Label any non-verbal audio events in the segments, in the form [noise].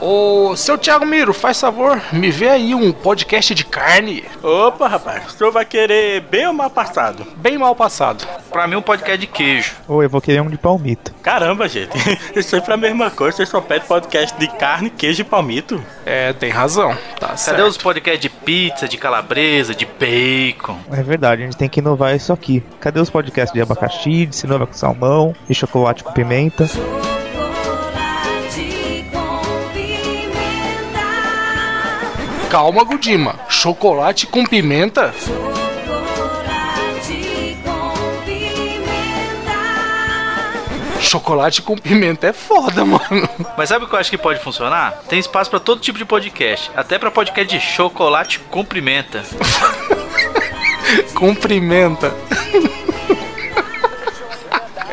Ô, seu Thiago Miro, faz favor, me vê aí um podcast de carne. Opa, rapaz, o senhor vai querer bem ou mal passado? Bem mal passado. Pra mim, um podcast de queijo. Ou eu vou querer um de palmito. Caramba, gente, isso [laughs] sempre é a mesma coisa, você só pede podcast de carne, queijo e palmito. É, tem razão. Tá Cadê certo. os podcasts de pizza, de calabresa, de bacon? É verdade, a gente tem que inovar isso aqui. Cadê os podcasts de abacaxi, de cenoura com salmão, de chocolate com pimenta? Calma, Gudima. Chocolate com pimenta? Chocolate com pimenta. Chocolate com pimenta é foda, mano. Mas sabe o que eu acho que pode funcionar? Tem espaço pra todo tipo de podcast. Até pra podcast de chocolate com pimenta. Cumprimenta.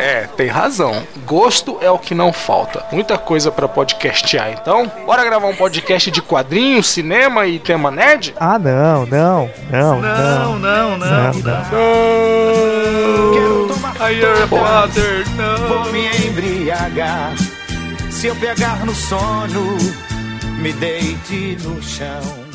É, tem razão. Gosto é o que não falta. Muita coisa pra podcastear, então. Bora gravar um podcast de quadrinhos, cinema e tema nerd? Ah, não, não, não, Não, não. não, não. Não, não. Quero tomar I your father, Vou não. me embriagar. Se eu pegar no sono, me deite no chão.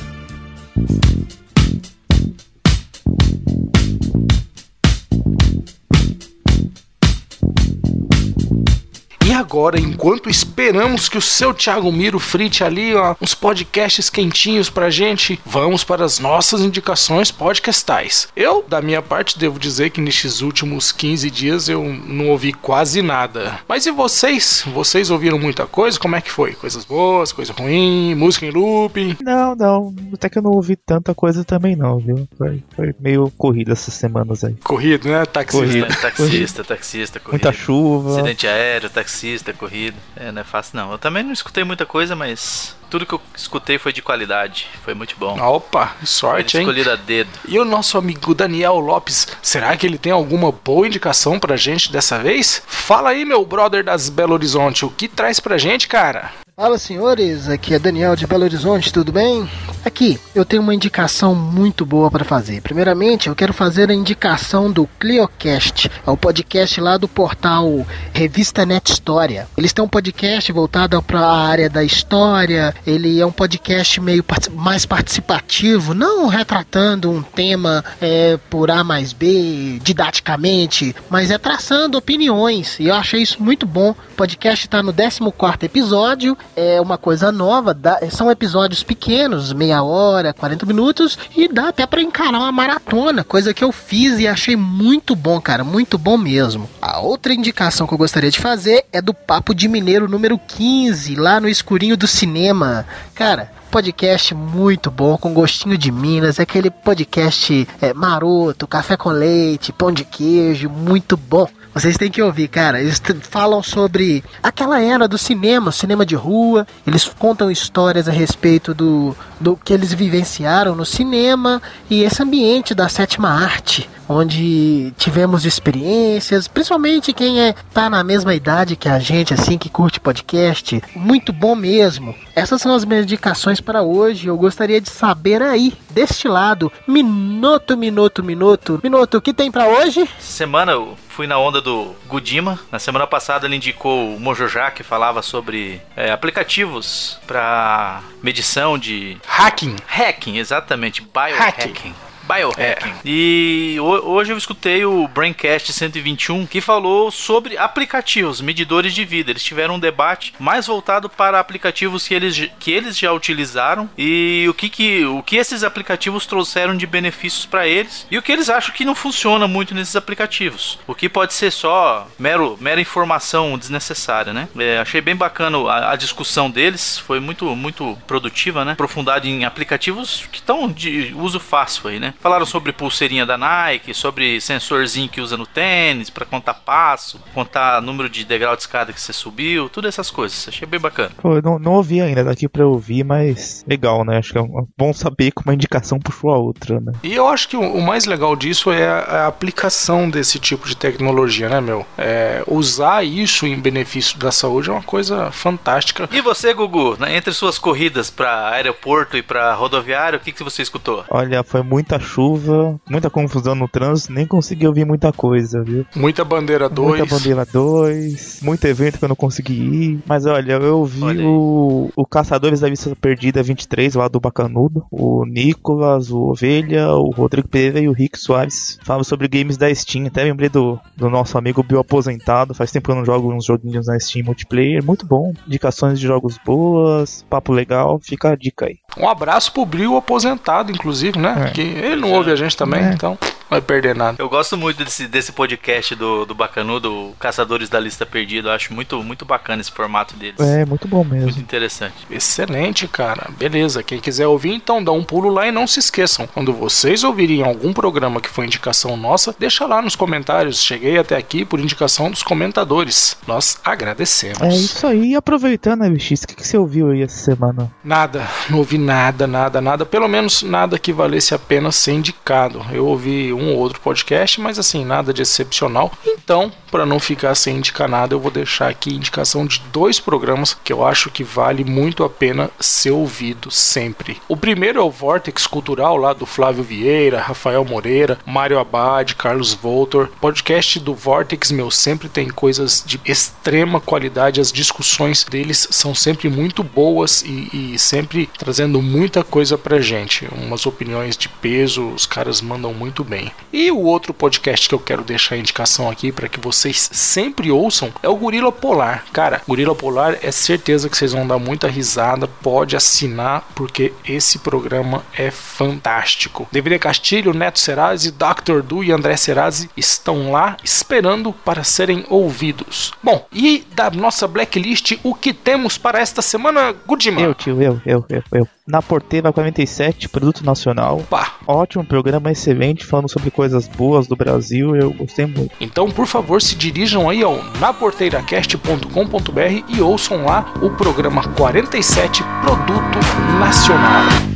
E agora, enquanto esperamos que o seu Thiago Miro frite ali ó, uns podcasts quentinhos pra gente, vamos para as nossas indicações podcastais. Eu, da minha parte, devo dizer que nestes últimos 15 dias eu não ouvi quase nada. Mas e vocês? Vocês ouviram muita coisa? Como é que foi? Coisas boas, coisa ruim, música em looping? Não, não. Até que eu não ouvi tanta coisa também não, viu? Foi, foi meio corrida essas semanas aí. Corrido, né? Taxista. Corrido. Taxista, taxista, corrida. Muita chuva. Acidente aéreo, taxista, corrida. É, não é fácil não. Eu também não escutei muita coisa, mas tudo que eu escutei foi de qualidade. Foi muito bom. Opa, Foi sorte, hein? escolhido a dedo. E o nosso amigo Daniel Lopes, será que ele tem alguma boa indicação pra gente dessa vez? Fala aí, meu brother das Belo Horizonte, o que traz pra gente, cara? Fala senhores, aqui é Daniel de Belo Horizonte, tudo bem? Aqui, eu tenho uma indicação muito boa para fazer. Primeiramente, eu quero fazer a indicação do Cliocast, é o podcast lá do portal Revista Net História. Eles têm um podcast voltado para a área da história, ele é um podcast meio mais participativo, não retratando um tema é, por A mais B, didaticamente, mas é traçando opiniões, e eu achei isso muito bom. O podcast está no 14º episódio, é uma coisa nova, dá- são episódios pequenos, meia hora, 40 minutos, e dá até para encarar uma maratona, coisa que eu fiz e achei muito bom, cara, muito bom mesmo. A outra indicação que eu gostaria de fazer é do Papo de Mineiro número 15, lá no escurinho do cinema. Cara, podcast muito bom, com gostinho de Minas, é aquele podcast é, maroto, café com leite, pão de queijo, muito bom. Vocês têm que ouvir, cara. Eles falam sobre aquela era do cinema, cinema de rua. Eles contam histórias a respeito do, do que eles vivenciaram no cinema e esse ambiente da sétima arte, onde tivemos experiências, principalmente quem é tá na mesma idade que a gente, assim, que curte podcast. Muito bom mesmo. Essas são as minhas indicações para hoje. Eu gostaria de saber aí, deste lado, minuto, minuto, minuto, minuto, o que tem para hoje? Semana eu fui na onda do Gudima. Na semana passada ele indicou o Mojojá, que falava sobre é, aplicativos para medição de Hacking. hacking, exatamente, biohacking. Hacking. Biohacking. E ho- hoje eu escutei o Braincast 121 que falou sobre aplicativos, medidores de vida. Eles tiveram um debate mais voltado para aplicativos que eles, que eles já utilizaram e o que, que, o que esses aplicativos trouxeram de benefícios para eles e o que eles acham que não funciona muito nesses aplicativos. O que pode ser só mero, mera informação desnecessária, né? É, achei bem bacana a, a discussão deles, foi muito, muito produtiva, né? Aprofundada em aplicativos que estão de uso fácil aí, né? Falaram sobre pulseirinha da Nike, sobre sensorzinho que usa no tênis para contar passo, contar número de degrau de escada que você subiu, todas essas coisas. Achei bem bacana. Pô, eu não, não ouvi ainda, daqui pra eu ouvir, mas legal, né? Acho que é um- bom saber como uma indicação puxou a outra, né? E eu acho que o, o mais legal disso é a, a aplicação desse tipo de tecnologia, né, meu? É, usar isso em benefício da saúde é uma coisa fantástica. E você, Gugu, né, entre suas corridas para aeroporto e para rodoviário, o que, que você escutou? Olha, foi muita chuva, muita confusão no trânsito, nem consegui ouvir muita coisa, viu? Muita bandeira 2. Muita bandeira 2, muito evento que eu não consegui ir. Mas olha, eu ouvi aí. o, o Caçadores da Vista Perdida 23, lá do Bacanudo, o Nicolas, o Ovelha, o Rodrigo Pereira e o Rick Soares. Falam sobre games da Steam. Até lembrei do, do nosso amigo Bio Aposentado. Faz tempo que eu não jogo uns joguinhos na Steam multiplayer. Muito bom. Indicações de jogos boas, papo legal. Fica a dica aí. Um abraço pro Bril aposentado, inclusive, né? É. Porque ele não ouve a gente também, É. então vai perder nada. Eu gosto muito desse, desse podcast do, do Bacanudo, Caçadores da Lista Perdida. Eu acho muito, muito bacana esse formato deles. É, muito bom Muito mesmo. interessante. Excelente, cara. Beleza. Quem quiser ouvir, então dá um pulo lá e não se esqueçam. Quando vocês ouvirem algum programa que foi indicação nossa, deixa lá nos comentários. Cheguei até aqui por indicação dos comentadores. Nós agradecemos. É isso aí. E aproveitando, MX, o que, que você ouviu aí essa semana? Nada, não ouvi nada, nada, nada. Pelo menos nada que valesse a pena ser indicado. Eu ouvi um ou outro podcast, mas assim, nada de excepcional. Então, para não ficar sem indicar nada, eu vou deixar aqui indicação de dois programas que eu acho que vale muito a pena ser ouvido sempre. O primeiro é o Vortex Cultural, lá do Flávio Vieira, Rafael Moreira, Mário Abad, Carlos Voltor. Podcast do Vortex, meu, sempre tem coisas de extrema qualidade. As discussões deles são sempre muito boas e, e sempre trazendo muita coisa pra gente. Umas opiniões de peso, os caras mandam muito bem. E o outro podcast que eu quero deixar a indicação aqui para que vocês sempre ouçam é o Gorila Polar. Cara, Gorila Polar é certeza que vocês vão dar muita risada. Pode assinar porque esse programa é fantástico. Devido Castilho, Neto Serazzi, Dr. Du e André Serazzi estão lá esperando para serem ouvidos. Bom, e da nossa blacklist, o que temos para esta semana, Gudima? Eu, tio, eu, eu, eu, eu. Na Porteira 47, Produto Nacional. Pá. Ótimo programa, excelente, falando sobre coisas boas do Brasil. Eu gostei muito. Então, por favor, se dirijam aí ao naporteiracast.com.br e ouçam lá o programa 47 Produto Nacional.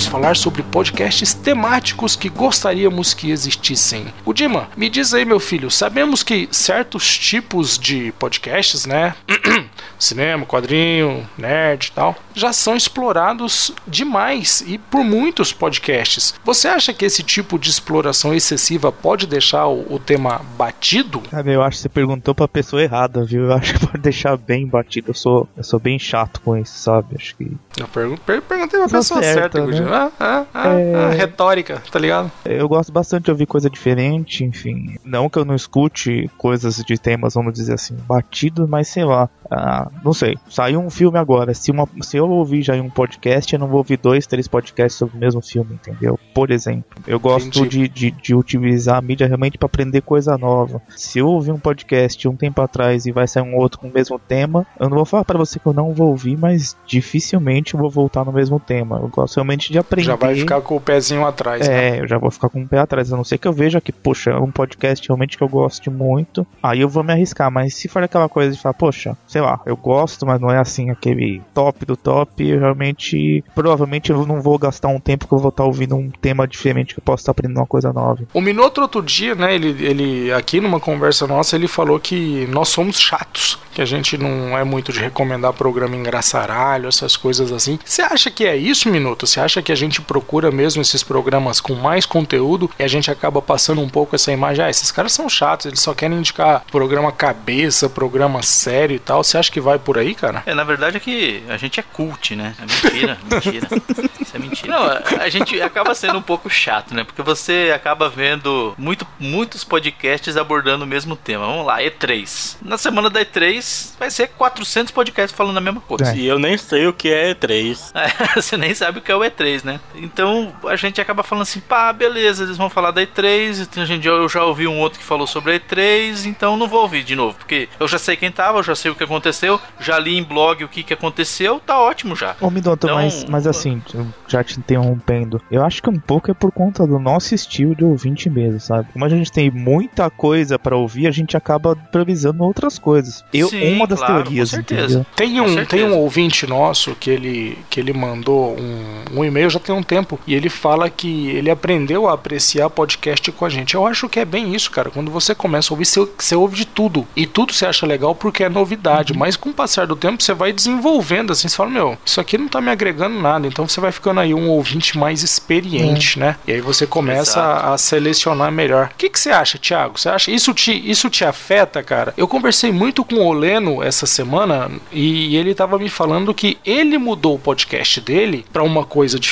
Vamos falar sobre podcasts temáticos que gostaríamos que existissem. O Dima, me diz aí, meu filho, sabemos que certos tipos de podcasts, né? [clears throat] Cinema, quadrinho, nerd e tal, já são explorados demais e por muitos podcasts. Você acha que esse tipo de exploração excessiva pode deixar o, o tema batido? Sabe, eu acho que você perguntou pra pessoa errada, viu? Eu acho que pode deixar bem batido. Eu sou, eu sou bem chato com isso, sabe? Acho que. Eu pergun- per- perguntei pra pessoa certo, certa, né? Gudinho. Ah, ah, ah, É. ah, retórica, tá ligado? Eu gosto bastante de ouvir coisa diferente, enfim. Não que eu não escute coisas de temas, vamos dizer assim, batidos, mas sei lá. ah, não sei. Saiu um filme agora. Se, uma, se eu ouvir já em um podcast, eu não vou ouvir dois, três podcasts sobre o mesmo filme, entendeu? Por exemplo, eu gosto de, de, de utilizar a mídia realmente para aprender coisa nova. Se eu ouvir um podcast um tempo atrás e vai sair um outro com o mesmo tema, eu não vou falar para você que eu não vou ouvir, mas dificilmente eu vou voltar no mesmo tema. Eu gosto realmente de aprender. Já vai ficar com o pezinho atrás, né? É, eu já vou ficar com o pé atrás. A não ser que eu veja que, poxa, é um podcast realmente que eu gosto muito. Aí eu vou me arriscar. Mas se for aquela coisa de falar, poxa, sei lá, eu gosto, mas não é assim aquele top do top, eu realmente. Provavelmente eu não vou gastar um tempo que eu vou estar ouvindo um tema diferente que eu posso estar aprendendo uma coisa nova. O Minoto outro dia, né, ele, ele aqui numa conversa nossa, ele falou que nós somos chatos, que a gente não é muito de recomendar programa engraçaralho, essas coisas assim. Você acha que é isso, Minuto? Você acha que a gente procura mesmo esses programas com mais conteúdo e a gente acaba passando um pouco essa imagem, ah, esses caras são chatos, eles só querem indicar programa cabeça, programa sério e tal. Você acha que vai por aí, cara? É, na verdade é que a gente é cult, né? É mentira, [laughs] mentira. Isso é mentira. Não, a- a gente acaba sendo um pouco chato, né? Porque você acaba vendo muito, muitos podcasts abordando o mesmo tema. Vamos lá, E3. Na semana da E3 vai ser 400 podcasts falando a mesma coisa. É. E eu nem sei o que é E3. É, [laughs] você nem sabe o que é o E3, né? Então a gente acaba falando assim, pá, beleza, eles vão falar da E3, então, a gente, eu já ouvi um outro que falou sobre a E3, então não vou ouvir de novo, porque eu já sei quem tava, eu já sei o que aconteceu, já li em blog o que, que aconteceu, tá ótimo já. Ô, Midoto, Então, mas, mas assim, já te interrompendo, eu acho que um pouco é por conta do nosso estilo de ouvinte mesmo, sabe? Como a gente tem muita coisa pra ouvir, a gente acaba improvisando outras coisas. Eu, Sim, uma das claro, teorias, com certeza. entendeu? Tem Com um, certeza. tem um ouvinte nosso que ele, que ele mandou um, um e-mail e-mail já tem um tempo. E ele fala que ele aprendeu a apreciar podcast com a gente. Eu acho que é bem isso, cara. Quando você começa a ouvir, você, você ouve de tudo. E tudo você acha legal porque é novidade. Mas com o passar do tempo, você vai desenvolvendo assim. Você fala, meu, isso aqui não tá me agregando nada. Então você vai ficando aí um ouvinte mais experiente, né? E aí você começa a, a selecionar melhor. O que, que você acha, Thiago? Você acha isso te, isso te afeta, cara? Eu conversei muito com o Oleno essa semana e ele tava me falando que ele mudou o podcast dele pra uma coisa diferente,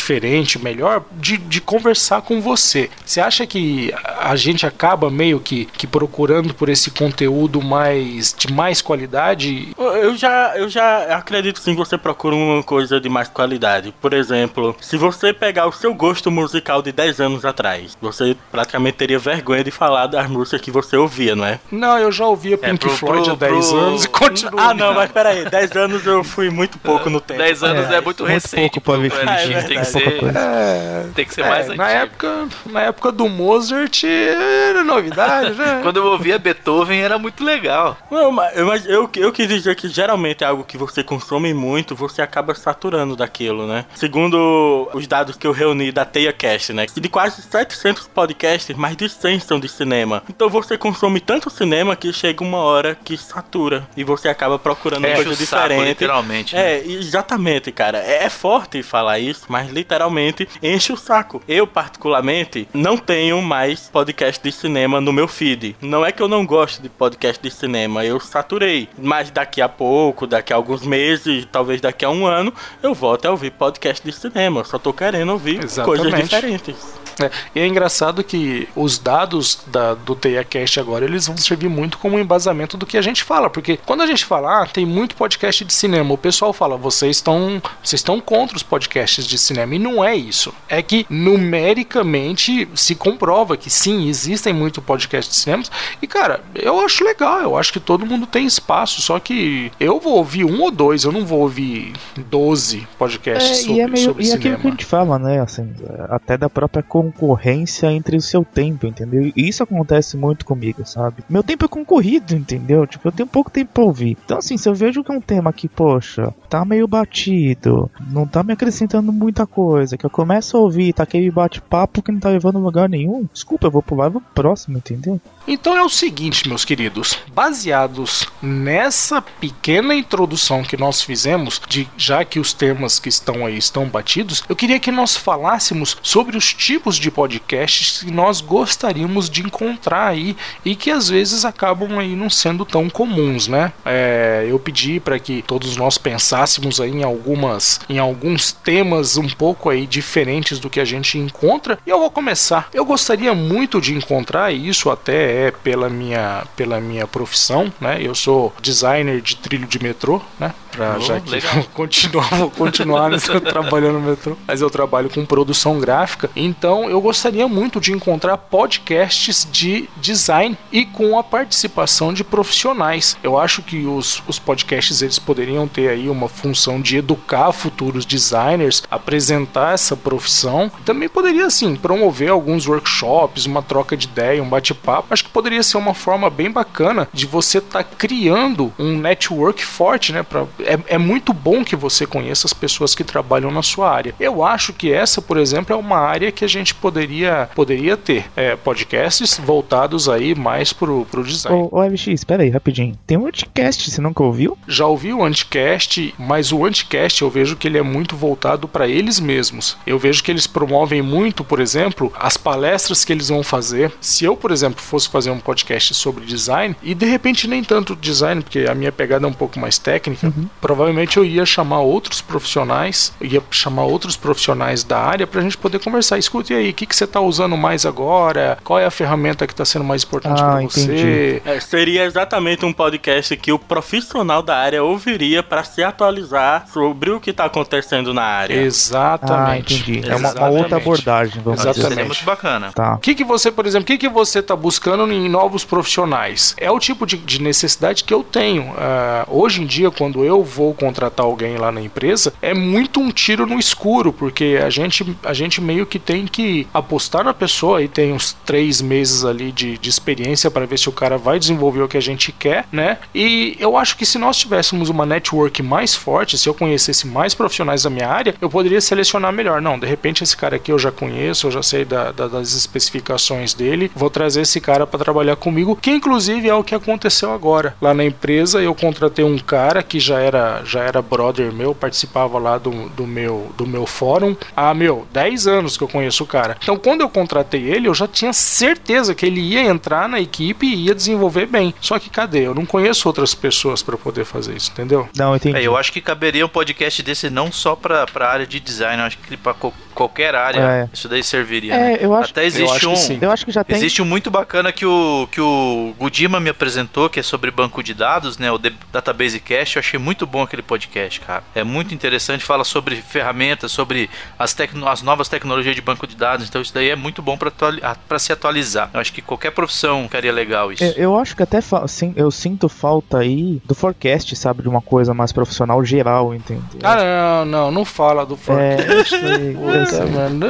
melhor, de, de conversar com você. Você acha que a gente acaba meio que, que procurando por esse conteúdo mais de mais qualidade? Eu já, eu já acredito sim que você procura uma coisa de mais qualidade. Por exemplo, se você pegar o seu gosto musical de 10 anos atrás, você praticamente teria vergonha de falar das músicas que você ouvia, não é? Não, eu já ouvia Pink pro- Floyd há pro- 10 pro- anos e continuo. Ah, não, mas peraí, 10 anos eu fui muito pouco no tempo. 10 anos é, É, muito muito recente. pouco pra ver pra- filme. tem, É que É, tem que ser é, mais na antigo. época, na época do Mozart era novidade, né? [laughs] Quando eu ouvia Beethoven era muito legal. Não, mas eu, mas eu, eu quis dizer que geralmente é algo que você consome muito, você acaba saturando daquilo, né? Segundo os dados que eu reuni da TeiaCast, né? De quase 700 podcasts, mais de 100 são de cinema. Então você consome tanto cinema que chega uma hora que satura e você acaba procurando Enche coisa o saco, diferente. literalmente. né? É, exatamente, cara. É, é forte falar isso, mas literalmente enche o saco. Eu, particularmente, não tenho mais podcast de cinema no meu feed. Não é que eu não gosto de podcast de cinema, eu saturei. Mas daqui a pouco, daqui a alguns meses, talvez daqui a um ano, eu volto a ouvir podcast de cinema. Eu só tô querendo ouvir coisas Exatamente. diferentes. É, e é engraçado que os dados da, do TeiaCast agora, eles vão servir muito como embasamento do que a gente fala, porque quando a gente fala, ah, tem muito podcast de cinema, o pessoal fala, vocês estão vocês estão contra os podcasts de cinema, e não é isso. É que numericamente se comprova que sim, existem muito podcast de cinema, e cara, eu acho legal, eu acho que todo mundo tem espaço, só que eu vou ouvir um ou dois, eu não vou ouvir 12 podcasts É, sobre, e é meio sobre e é aquilo cinema. que a gente fala, né? Assim, é, até da própria concorrência entre o seu tempo, entendeu? E isso acontece muito comigo, sabe? Meu tempo é concorrido, entendeu? Tipo, eu tenho pouco tempo pra ouvir. Então, assim, se eu vejo que é um tema que, poxa, tá meio batido, não tá me acrescentando muita coisa, que eu começo a ouvir, tá aquele bate-papo que não tá levando lugar nenhum, desculpa, eu vou pular e vou pro próximo, entendeu? Então é o seguinte, meus queridos, baseados nessa pequena introdução que nós fizemos, de já que os temas que estão aí estão batidos, eu queria que nós falássemos sobre os tipos de podcasts que nós gostaríamos de encontrar aí e que às vezes acabam aí não sendo tão comuns, né? É, eu pedi para que todos nós pensássemos aí em algumas, em alguns temas um pouco aí diferentes do que a gente encontra e eu vou começar. Eu gostaria muito de encontrar e isso até é pela minha, pela minha profissão, né? Eu sou designer de trilho de metrô, né? Pra, Oh, já que legal. vou [laughs] continuar, vou continuar [laughs] trabalhando no metrô, mas eu trabalho com produção gráfica, então eu gostaria muito de encontrar podcasts de design e com a participação de profissionais. Eu acho que os, os podcasts eles poderiam ter aí uma função de educar futuros designers, apresentar essa profissão, também poderia assim promover alguns workshops, uma troca de ideia, um bate-papo. Acho que poderia ser uma forma bem bacana de você estar criando um network forte, né? Pra, é, é muito bom que você conheça as pessoas que trabalham na sua área. Eu acho que essa, por exemplo, é uma área que a gente poderia, poderia ter é, podcasts voltados aí mais pro, pro design. Ô, ô MX, espera aí, rapidinho. Tem um podcast, você nunca ouviu? Já ouvi o Anticast, mas o Anticast eu vejo que ele é muito voltado para eles mesmos. Eu vejo que eles promovem muito, por exemplo, as palestras que eles vão fazer. Se eu, por exemplo, fosse fazer um podcast sobre design, e de repente nem tanto design, porque a minha pegada é um pouco mais técnica, provavelmente eu ia chamar outros profissionais, ia chamar outros profissionais da área para a gente poder conversar. Escute aí, o que, que você está usando mais agora? Qual é a ferramenta que está sendo mais importante Ah, para você? É, seria exatamente um podcast que o profissional da área ouviria para se atualizar sobre o que tá acontecendo na área. Ah, Exatamente. entendi. É uma, uma outra abordagem, vamos Exatamente. dizer. Seria muito bacana. Tá. O que, que você, por exemplo, o que, que você está buscando em novos profissionais? É o tipo de, de necessidade que eu tenho. Ah, hoje em dia, quando eu vou contratar alguém lá na empresa, é muito um tiro no escuro, porque a gente, a gente meio que tem que apostar na pessoa e tem uns três meses ali de, de experiência para ver se o cara vai desenvolver o que a gente quer, né? E eu acho que se nós tivéssemos uma network mais forte, se eu conhecesse mais profissionais da minha área, eu poderia selecionar melhor. Não, de repente esse cara aqui eu já conheço, eu já sei da- da- das especificações dele, vou trazer esse cara para trabalhar comigo, que inclusive é o que aconteceu agora. Lá na empresa eu contratei um cara que já era já era brother meu, participava lá do, do meu do meu fórum há, meu, 10 anos que eu conheço o cara. Então quando eu contratei ele, eu já tinha certeza que ele ia entrar na equipe e ia desenvolver bem. Só que cadê? Eu não conheço outras pessoas para poder fazer isso, entendeu? Não, entendi. É, eu acho que caberia um podcast desse não só pra, pra área de design, eu acho que pra co- qualquer área É. isso daí serviria. É, né? eu acho- Até eu existe acho que um. sim. Eu acho que já tem. Existe um muito bacana que o, que o Gudima me apresentou, que é sobre banco de dados, né? O The Database Cache. Eu achei muito bom aquele podcast, cara. É muito interessante, fala sobre ferramentas, sobre as, tecno- as novas tecnologias de banco de dados. Então isso daí é muito bom pra atuali- a- pra se atualizar. Eu acho que qualquer profissão ficaria legal isso. Eu, eu acho que até sim, eu sinto falta aí do forecast, sabe, de uma coisa mais profissional geral, entendeu? Ah, não, não, não fala do é, forecast. sei, Puta, sei. mano.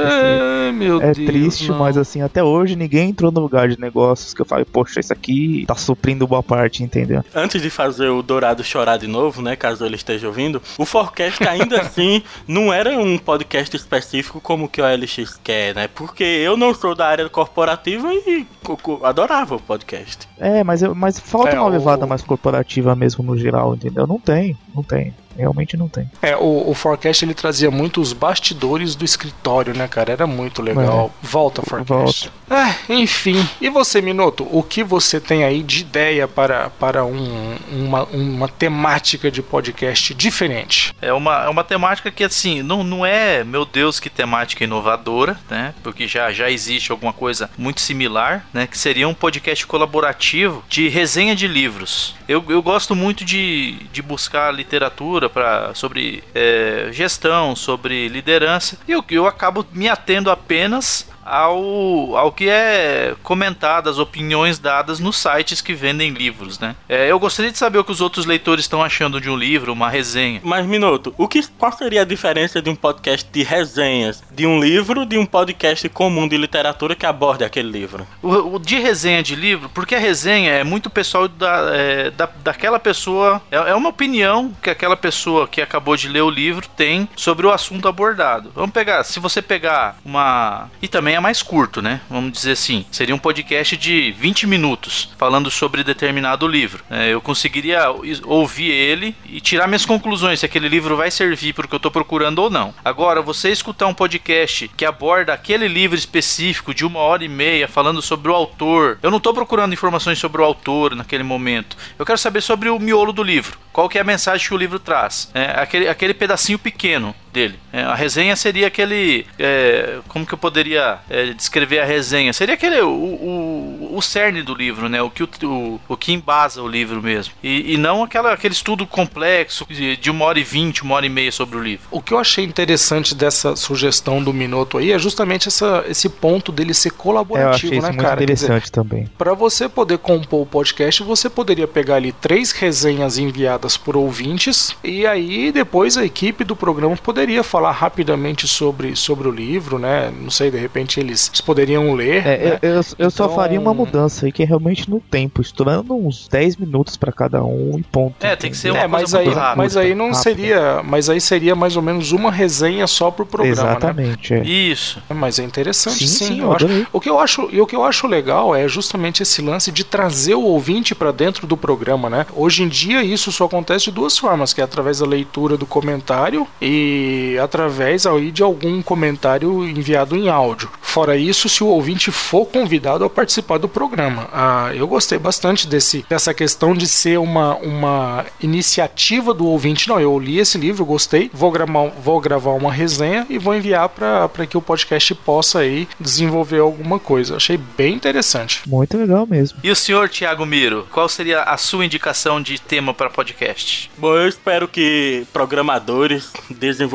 meu É Deus. triste, não. mas assim, até hoje ninguém entrou no lugar de negócios que eu falei, poxa, isso aqui tá suprindo boa parte, entendeu? Antes de fazer o Dourado chorar de novo, né, caso ele esteja ouvindo, o Forecast ainda [laughs] assim não era um podcast específico como o que o OLX quer, né? Porque eu não sou da área corporativa e co- co- adorava o podcast. É, mas, eu, mas falta É, uma o- levada mais corporativa mesmo no geral, entendeu? Não tem, não tem. Realmente não tem. É, o, o Forecast ele trazia muito os bastidores do escritório, né, cara? Era muito legal. Volta, Forecast. É, enfim. E você, Minuto, o que você tem aí de ideia para, para um- uma, uma temática de podcast diferente? É uma, é uma temática que, assim, não, não é, meu Deus, que temática inovadora, né? Porque já, já existe alguma coisa muito similar, né? Que seria um podcast colaborativo de resenha de livros. Eu, eu gosto muito de, de buscar literatura pra, sobre é, gestão, sobre liderança, e eu, eu acabo me atendo apenas ao, ao que é comentado, as opiniões dadas nos sites que vendem livros, né? É, eu gostaria de saber o que os outros leitores estão achando de um livro, uma resenha. Mas, Minuto, o que, qual seria a diferença de um podcast de resenhas de um livro de um podcast comum de literatura que aborde aquele livro? O, o de resenha de livro, porque a resenha é muito pessoal da, é, da, daquela pessoa, é, é uma opinião que aquela pessoa que acabou de ler o livro tem sobre o assunto abordado. Vamos pegar, se você pegar uma. E também é mais curto, né? Vamos dizer assim. Seria um podcast de 20 minutos falando sobre determinado livro. É, eu conseguiria ouvir ele e tirar minhas conclusões se aquele livro vai servir para o que eu estou procurando ou não. Agora, você escutar um podcast que aborda aquele livro específico de uma hora e meia falando sobre o autor. Eu não estou procurando informações sobre o autor naquele momento. Eu quero saber sobre o miolo do livro. Qual que é a mensagem que o livro traz? É, aquele, aquele pedacinho pequeno dele. É, a resenha seria aquele. é, como que eu poderia é, descrever a resenha? Seria aquele. O, o, o cerne do livro, né? O que, o, o, o que embasa o livro mesmo. E, e não aquela, aquele estudo complexo de, de uma hora e vinte, uma hora e meia sobre o livro. O que eu achei interessante dessa sugestão do Minuto aí é justamente essa, esse ponto dele ser É, eu colaborativo, achei isso né, muito cara? Quer dizer, interessante também. Para você poder compor o podcast, você poderia pegar ali três resenhas enviadas por ouvintes e aí depois a equipe do programa poderia falar rapidamente sobre, sobre o livro, né? Não sei, de repente eles, eles poderiam ler. É, né? eu, eu, eu só Então- faria uma mudança aí que é realmente no tempo, estourando uns 10 minutos pra cada um e ponto. É, tem que ser uma É, coisa mas aí, rápida, mas aí não rápida. seria, mas aí seria mais ou menos uma resenha só pro programa, né? Exatamente, é. Isso. Mas é interessante, Sim, sim. sim, eu acho. O que eu acho e o que eu acho legal é justamente esse lance de trazer o ouvinte para dentro do programa, né? Hoje em dia isso só acontece de duas formas, que é através da leitura do comentário e através aí de algum comentário enviado em áudio. Fora isso, se o ouvinte for convidado a participar do programa. Ah, eu gostei bastante desse, dessa questão de ser uma, uma iniciativa do ouvinte. Não, eu li esse livro, gostei, vou gravar, vou gravar uma resenha e vou enviar para que o podcast possa aí desenvolver alguma coisa. Achei bem interessante. Muito legal mesmo. E o senhor, Thiago Miro, qual seria a sua indicação de tema para podcast? Bom, eu espero que programadores,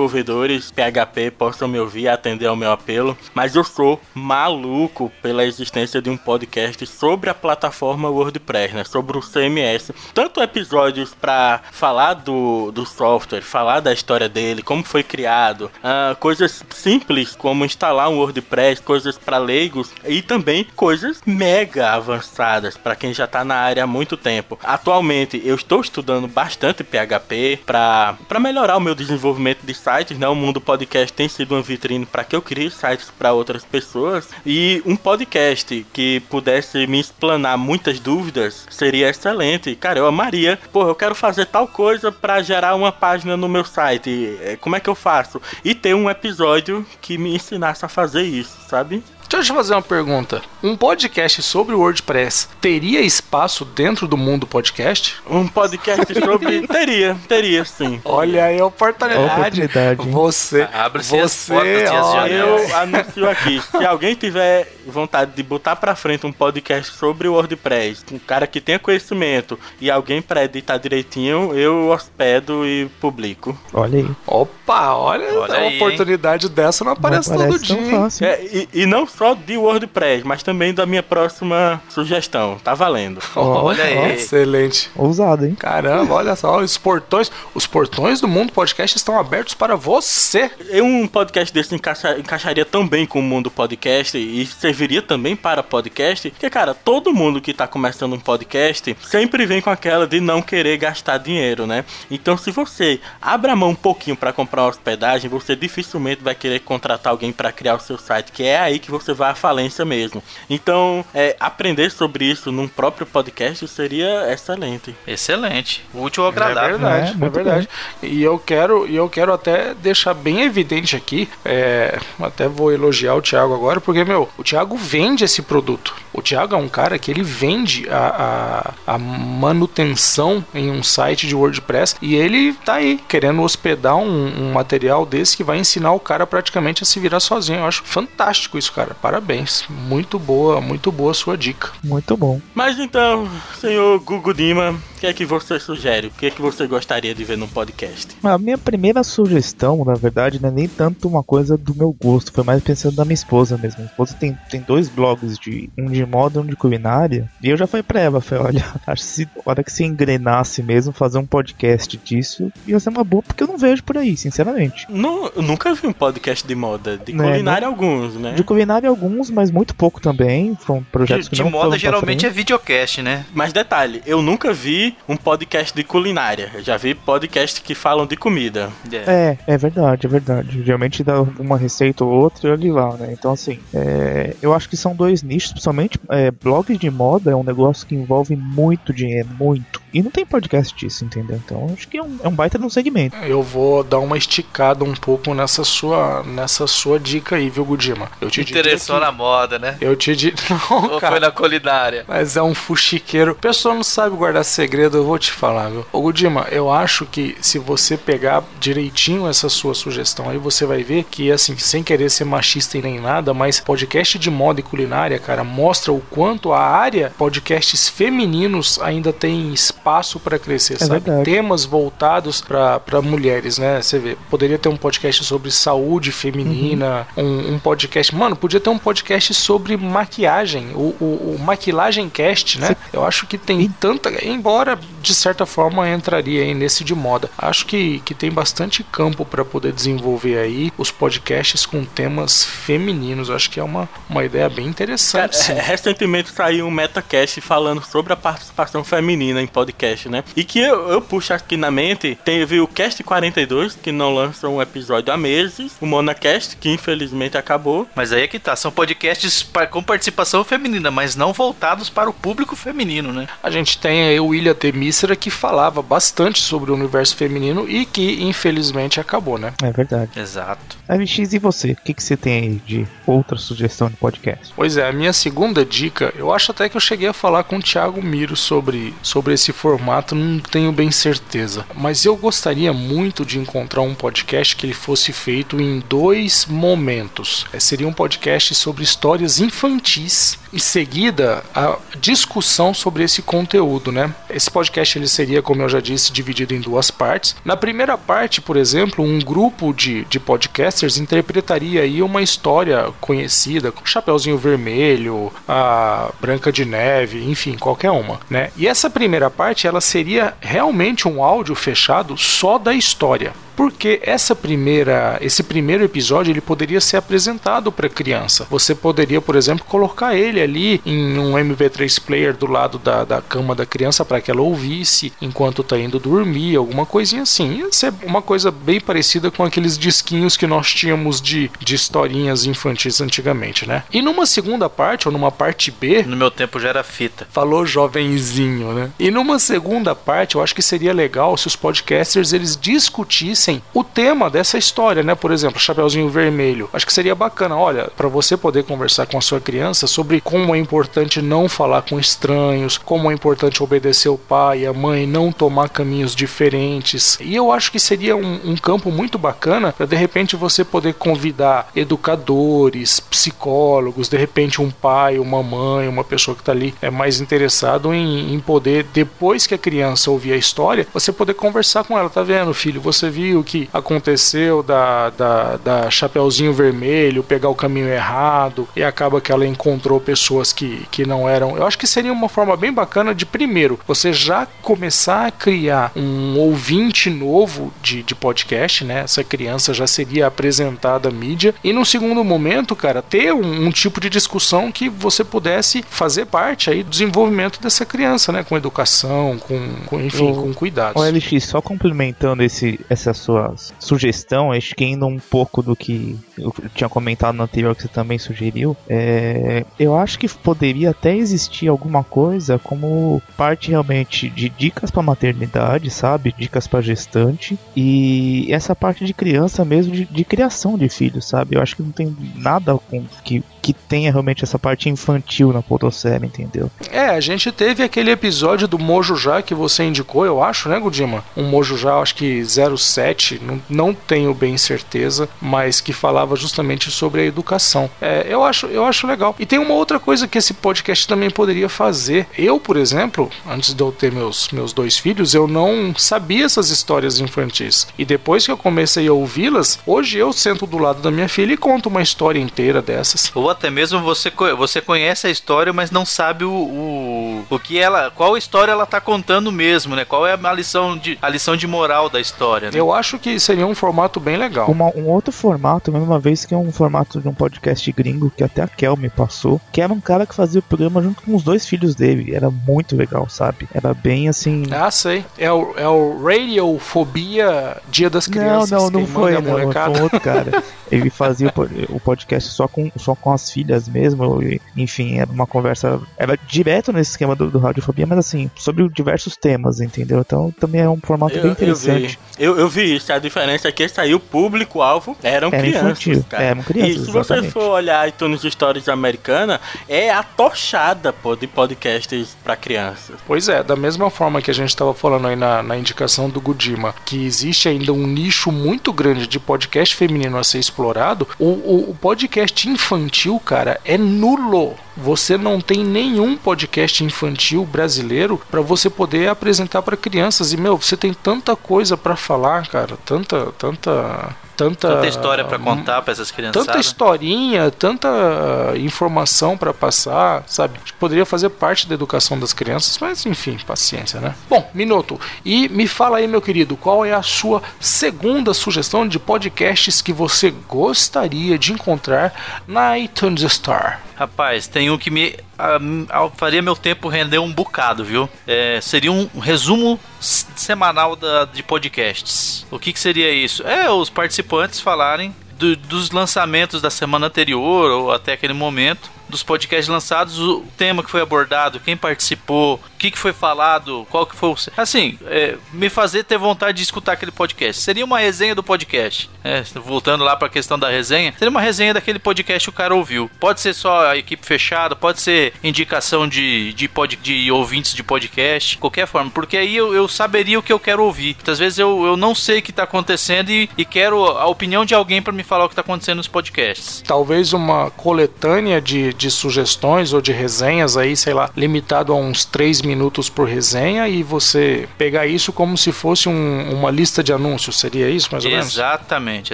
desenvolvedores, PHP possam me ouvir e atender ao meu apelo, mas eu sou maluco pela existência de um podcast sobre a plataforma WordPress, né? Sobre o CMS. Tanto episódios para falar do, do software, falar da história dele, como foi criado, ah, coisas simples como instalar um WordPress, coisas para leigos e também coisas mega avançadas para quem já tá na área há muito tempo. Atualmente eu estou estudando bastante PHP para melhorar o meu desenvolvimento de sites, né? O Mundo Podcast tem sido uma vitrine para que eu crie sites para outras pessoas e um podcast que pudesse me explanar muitas dúvidas seria excelente. Cara, eu amaria. Porra, eu quero fazer tal coisa para gerar uma página no meu site. É, Como é que eu faço? E ter um episódio que me ensinasse a fazer isso, sabe? Deixa eu te fazer uma pergunta. Um podcast sobre WordPress teria espaço dentro do mundo podcast? Um podcast sobre. [laughs] teria, teria sim. Olha aí a oportunidade. Oportunidade, hein? Você, Abre-se as você, portas e as olha, janelas. Eu anuncio aqui. Se alguém tiver vontade de botar pra frente um podcast sobre o WordPress, um cara que tenha conhecimento e alguém pra editar direitinho, eu hospedo e publico. Olha aí. Opa, olha, Olha uma aí, hein? oportunidade dessa não aparece não todo parece dia. hein? fácil. É, e, e não só de WordPress, mas também da minha próxima sugestão. Tá valendo. [laughs] Olha aí. Excelente. Ousado, hein? Caramba, olha só, os portões, os portões do mundo podcast estão abertos para você. E Um podcast desse encaixa- encaixaria tão bem com o mundo podcast e serviria também para podcast, porque, cara, todo mundo que tá começando um podcast sempre vem com aquela de não querer gastar dinheiro, né? Então, se você abre a mão um pouquinho para comprar uma hospedagem, você dificilmente vai querer contratar alguém para criar o seu site, que é aí que você vai à falência mesmo. Então, é, aprender sobre isso num próprio podcast seria excelente. Excelente. Útil ao É agradável. verdade, É, é, verdade. E eu quero, e eu quero até deixar bem evidente aqui, é, até vou elogiar o Thiago agora, porque meu, o Thiago vende esse produto. O Thiago é um cara que ele vende a, a, a manutenção em um site de WordPress e ele tá aí querendo hospedar um, um material desse que vai ensinar o cara praticamente a se virar sozinho. Eu acho fantástico isso, cara. Parabéns. Muito boa, muito boa a sua dica. Muito bom. Mas então, senhor Gugu Dima, que é que você sugere? O que é que você gostaria de ver num podcast? A minha primeira sugestão, na verdade, não é nem tanto uma coisa do meu gosto, foi mais pensando na minha esposa mesmo. Minha esposa tem, tem dois blogs, de um de moda e um de culinária. E eu já falei pra ela, falei, olha, [laughs] acho que se, a hora que você engrenasse mesmo, fazer um podcast disso, ia ser uma boa, porque eu não vejo por aí, sinceramente. Não, eu nunca vi um podcast de moda, de Né, culinária alguns, né? De culinária alguns, mas muito pouco também. Foram De, projetos que de não moda foram pra geralmente é videocast, né? Mas detalhe, eu nunca vi um podcast de culinária. Eu já vi podcast que falam de comida. É. É, é verdade, é verdade. Geralmente dá uma receita ou outra e olha lá, né? Então, assim, é, eu acho que são dois nichos, principalmente é, blogs de moda é um negócio que envolve muito dinheiro, muito. E não tem podcast disso, entendeu? Então, acho que é um, é um baita de um segmento. Eu vou dar uma esticada um pouco nessa sua, nessa sua dica aí, viu, Gudima? Eu te Interessou na moda, né? Eu te digo. [laughs] Não, Ou foi cara. na culinária? Mas é um fuxiqueiro. O pessoal não sabe guardar segredo, eu vou te falar, viu? Ô Gudima, eu acho que se você pegar direitinho essa sua sugestão aí, você vai ver que, assim, sem querer ser machista e nem nada, mas podcast de moda e culinária, cara, mostra o quanto a área podcasts femininos ainda tem espaço pra crescer, sabe? verdade. Temas voltados pra pra mulheres, né? Você vê, poderia ter um podcast sobre saúde feminina, um, um podcast. Mano, podia ter um podcast sobre maquiagem, o, o, o Maquilagem Cast, né? Eu acho que tem tanta. Embora de certa forma entraria aí nesse de moda. Acho que, que tem bastante campo para poder desenvolver aí os podcasts com temas femininos. Acho que é uma, uma ideia bem Cara, interessante. [laughs] é, recentemente saiu um Metacast falando sobre a participação feminina em podcast, né? E que eu, eu puxo aqui na mente, teve o Cast 42, que não lança um episódio há meses, o Monacast, que infelizmente acabou. Mas aí é que tá, são podcasts com participação feminina, mas não voltados para o público feminino, né? A gente tem aí o William T. Mísera que falava bastante sobre o universo feminino e que infelizmente acabou, né? É verdade. Exato. MX, e você? O que, que você tem aí de outra sugestão de podcast? Pois é, a minha segunda dica, eu acho até que eu cheguei a falar com o Thiago Miro sobre, sobre esse formato, não tenho bem certeza. Mas eu gostaria muito de encontrar um podcast que ele fosse feito em dois momentos. É, seria um podcast sobre histórias infantis e seguida a discussão sobre esse conteúdo, né? Esse podcast ele seria, como eu já disse, dividido em duas partes. Na primeira parte, por exemplo, um grupo de, de podcasters interpretaria aí uma história conhecida, com Chapeuzinho Vermelho, a Branca de Neve, enfim, qualquer uma, né? E essa primeira parte, ela seria realmente um áudio fechado só da história. Porque essa primeira, esse primeiro episódio ele poderia ser apresentado para criança. Você poderia, por exemplo, colocar ele ali em um MP3 player do lado da, da cama da criança para que ela ouvisse enquanto tá indo dormir, alguma coisinha assim. Ia ser uma coisa bem parecida com aqueles disquinhos que nós tínhamos de, de historinhas infantis antigamente, né? E numa segunda parte, ou numa parte B, No meu tempo já era fita. Falou jovenzinho, né? E numa segunda parte, eu acho que seria legal se os podcasters eles discutissem o tema dessa história, né? Por exemplo, Chapeuzinho Vermelho. Acho que seria bacana, olha, para você poder conversar com a sua criança sobre como é importante não falar com estranhos, como é importante obedecer o pai e a mãe, não tomar caminhos diferentes. E eu acho que seria um, um campo muito bacana para de repente você poder convidar educadores, psicólogos, de repente um pai, uma mãe, uma pessoa que está ali é mais interessado em, em poder, depois que a criança ouvir a história, você poder conversar com ela. Tá vendo, filho? Você viu o que aconteceu da, da, da Chapeuzinho Vermelho pegar o caminho errado e acaba que ela encontrou pessoas que, que não eram. Eu acho que seria uma forma bem bacana de, primeiro, você já começar a criar um ouvinte novo de, de podcast, né? Essa criança já seria apresentada à mídia. E no segundo momento, cara, ter um, um tipo de discussão que você pudesse fazer parte aí do desenvolvimento dessa criança, né? Com educação, com, com enfim, O- com cuidados. Ô, LX, só complementando esse, essa sua sugestão, acho que indo um pouco do que eu tinha comentado no anterior que você também sugeriu, é, eu acho que poderia até existir alguma coisa como parte realmente de dicas para maternidade, sabe? Dicas para gestante e essa parte de criança mesmo, de, de criação de filhos, sabe? Eu acho que não tem nada com que, que tenha realmente essa parte infantil na podosfera, entendeu? É, a gente teve aquele episódio do Mojo Já que você indicou, eu acho, né, Gudima? Um Mojo Já, acho que 07, não, não tenho bem certeza, mas que falava justamente sobre a educação. É, eu, acho, eu acho legal. E tem uma outra coisa que esse podcast também poderia fazer. Eu, por exemplo, antes de eu ter meus, meus dois filhos, eu não sabia essas histórias infantis. E depois que eu comecei a ouvi-las, hoje eu sento do lado da minha filha e conto uma história inteira dessas. Ou até mesmo você, você conhece a história, mas não sabe o, o, o que ela. Qual história ela tá contando mesmo, né? Qual é a lição de, a lição de moral da história, né? Eu acho que seria um formato bem legal. Uma- um outro formato, mesmo uma vez que é um formato de um podcast gringo que até a Kel me passou, que era um cara que fazia o programa junto com os dois filhos dele. Era muito legal, sabe? Era bem assim. Ah, sei. É o, é o Radiofobia Dia das Não, Crianças. não, não quem foi, não. Foi um outro cara. [laughs] Ele fazia o podcast só com, só com as filhas mesmo. e, enfim, era uma conversa. Era direto nesse esquema do, do Radiofobia, mas assim, sobre diversos temas, entendeu? Então também é um formato bem Eu, eu interessante. vi, eu, eu vi isso. A diferença é que o público-alvo eram Era crianças. infantil. Cara. Eram crianças, e se você exatamente. for olhar iTunes Stories americana, é a tochada, pô, de podcasts pra crianças. Pois é, da mesma forma que a gente estava falando aí na, na indicação do Gudima, que existe ainda um nicho muito grande de podcast feminino a ser explorado, o, o, o podcast infantil, cara, é nulo. Você não tem nenhum podcast infantil brasileiro para você poder apresentar para crianças. E, meu, você tem tanta coisa para falar, cara. Tanta, tanta. Tanta, Tanta história pra contar pra essas criançadas. Tanta historinha, tanta ah, informação pra passar, sabe? Poderia fazer parte da educação das crianças, mas enfim, paciência, né? Bom, Minuto, e me fala aí, meu querido, qual é a sua segunda sugestão de podcasts que você gostaria de encontrar na iTunes Store? Rapaz, tem um que me ah, ah, faria meu tempo render um bocado, viu? É, seria um resumo semanal da, de podcasts. O que, que seria isso? É os participantes falarem do- dos lançamentos da semana anterior ou até aquele momento. Dos podcasts lançados, o tema que foi abordado, quem participou, o que, que foi falado, qual que foi o. Assim, é, me fazer ter vontade de escutar aquele podcast. Seria uma resenha do podcast. É, voltando lá para a questão da resenha, seria uma resenha daquele podcast que o cara ouviu. Pode ser só a equipe fechada, pode ser indicação de, de, pod, de ouvintes de podcast, qualquer forma, porque aí eu, eu saberia o que eu quero ouvir. Muitas vezes eu, eu não sei o que está acontecendo e, e quero a opinião de alguém para me falar o que está acontecendo nos podcasts. Talvez uma coletânea de, de sugestões ou de resenhas aí, sei lá, limitado a uns 3 minutos por resenha e você pegar isso como se fosse um- uma lista de anúncios. Seria isso, mais ou menos? Exatamente,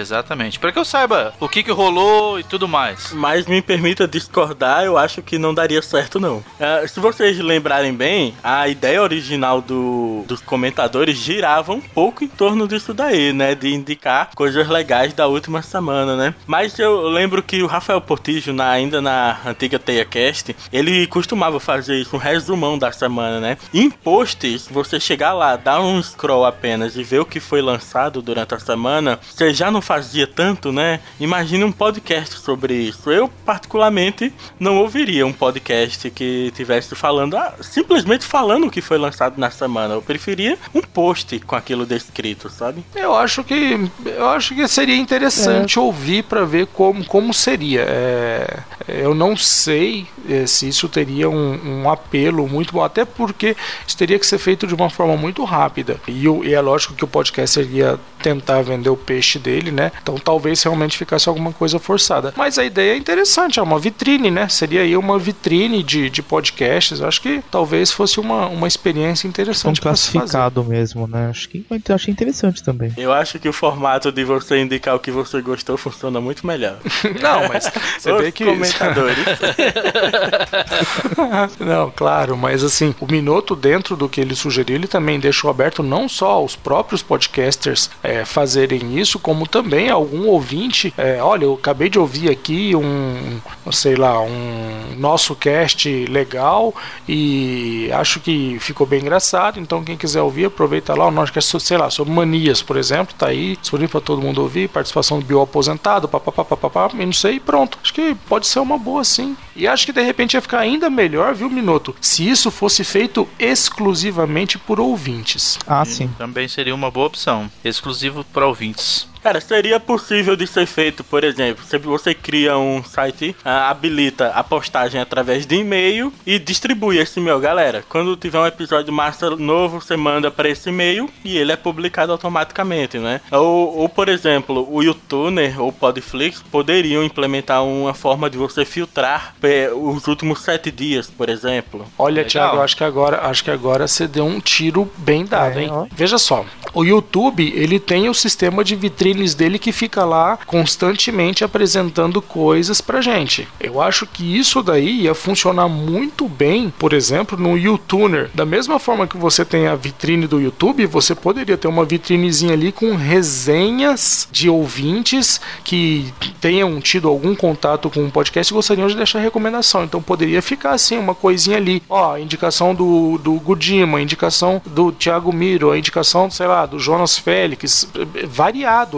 exatamente. Para que eu saiba o que, que rolou e tudo mais. Mas me permita discordar, eu acho que não daria certo, não. Ah, se vocês lembrarem bem, a ideia original do- dos comentadores girava um pouco em torno disso daí, né? De indicar coisas legais da última semana, né? Mas eu lembro que o Rafael Portijo, na- ainda na antiga TeiaCast, ele costumava fazer isso, um resumão da semana, né? Em posts, você chegar lá, dar um scroll apenas e ver o que foi lançado durante a semana, você já não fazia tanto, né? Imagine um podcast sobre isso. Eu, particularmente, não ouviria um podcast que tivesse falando, ah, simplesmente falando o que foi lançado na semana. Eu preferia um post com aquilo descrito, sabe? Eu acho que eu acho que seria interessante ouvir para ver como, como seria. É, eu não sei é, se isso teria um, um apelo muito bom, até porque isso teria que ser feito de uma forma muito rápida. E, e é lógico que o podcaster ia tentar vender o peixe dele, né? Então talvez realmente ficasse alguma coisa forçada. Mas a ideia é interessante, é uma vitrine, né? Seria aí uma vitrine de, de podcasts. Acho que talvez fosse uma, uma experiência Um interessante fazer. classificado mesmo, né? Acho que eu achei interessante também. Eu acho que o formato de você indicar o que você gostou funciona muito melhor. [laughs] Não, mas você vê que comentadores. [laughs] Não, claro, mas assim, o Minuto, dentro do que ele sugeriu, ele também deixou aberto não só aos próprios podcasters é, fazerem isso, como também algum ouvinte. é, olha, eu acabei de ouvir aqui um, sei lá, um nosso cast legal e acho que ficou bem engraçado. Então, quem quiser ouvir, aproveita lá o nosso cast, sei lá, sobre manias, por exemplo, tá aí disponível para todo mundo ouvir. Participação do bioaposentado, papapá, papapá, e não sei, pronto. Acho que pode ser uma boa sim. E acho que de repente ia ficar ainda melhor, viu, Minuto, se isso fosse feito exclusivamente por ouvintes. Ah, sim. Também seria uma boa opção. Exclusivo para ouvintes. Cara, seria possível de ser feito, por exemplo, se você cria um site, ah, habilita a postagem através de e-mail e distribui esse e-mail, galera. Quando tiver um episódio massa novo, você manda para esse e-mail e ele é publicado automaticamente, né? Ou, ou por exemplo, o YouTuner ou o Podflix poderiam implementar uma forma de você filtrar eh, os últimos sete dias, por exemplo. Olha, Legal. Thiago, acho que agora, acho que agora você deu um tiro bem dado, É, hein? ó. Veja só, o YouTube, ele tem o sistema de vitrines dele que fica lá constantemente apresentando coisas pra gente. Eu acho que isso daí ia funcionar muito bem, por exemplo, no YouTuner. Da mesma forma que você tem a vitrine do YouTube, você poderia ter uma vitrinezinha ali com resenhas de ouvintes que tenham tido algum contato com o podcast e gostariam de deixar recomendação. Então poderia ficar assim, uma coisinha ali. Ó, indicação do, do Gudima, indicação do Thiago Miro, a indicação, sei lá, do Jonas Félix. eh,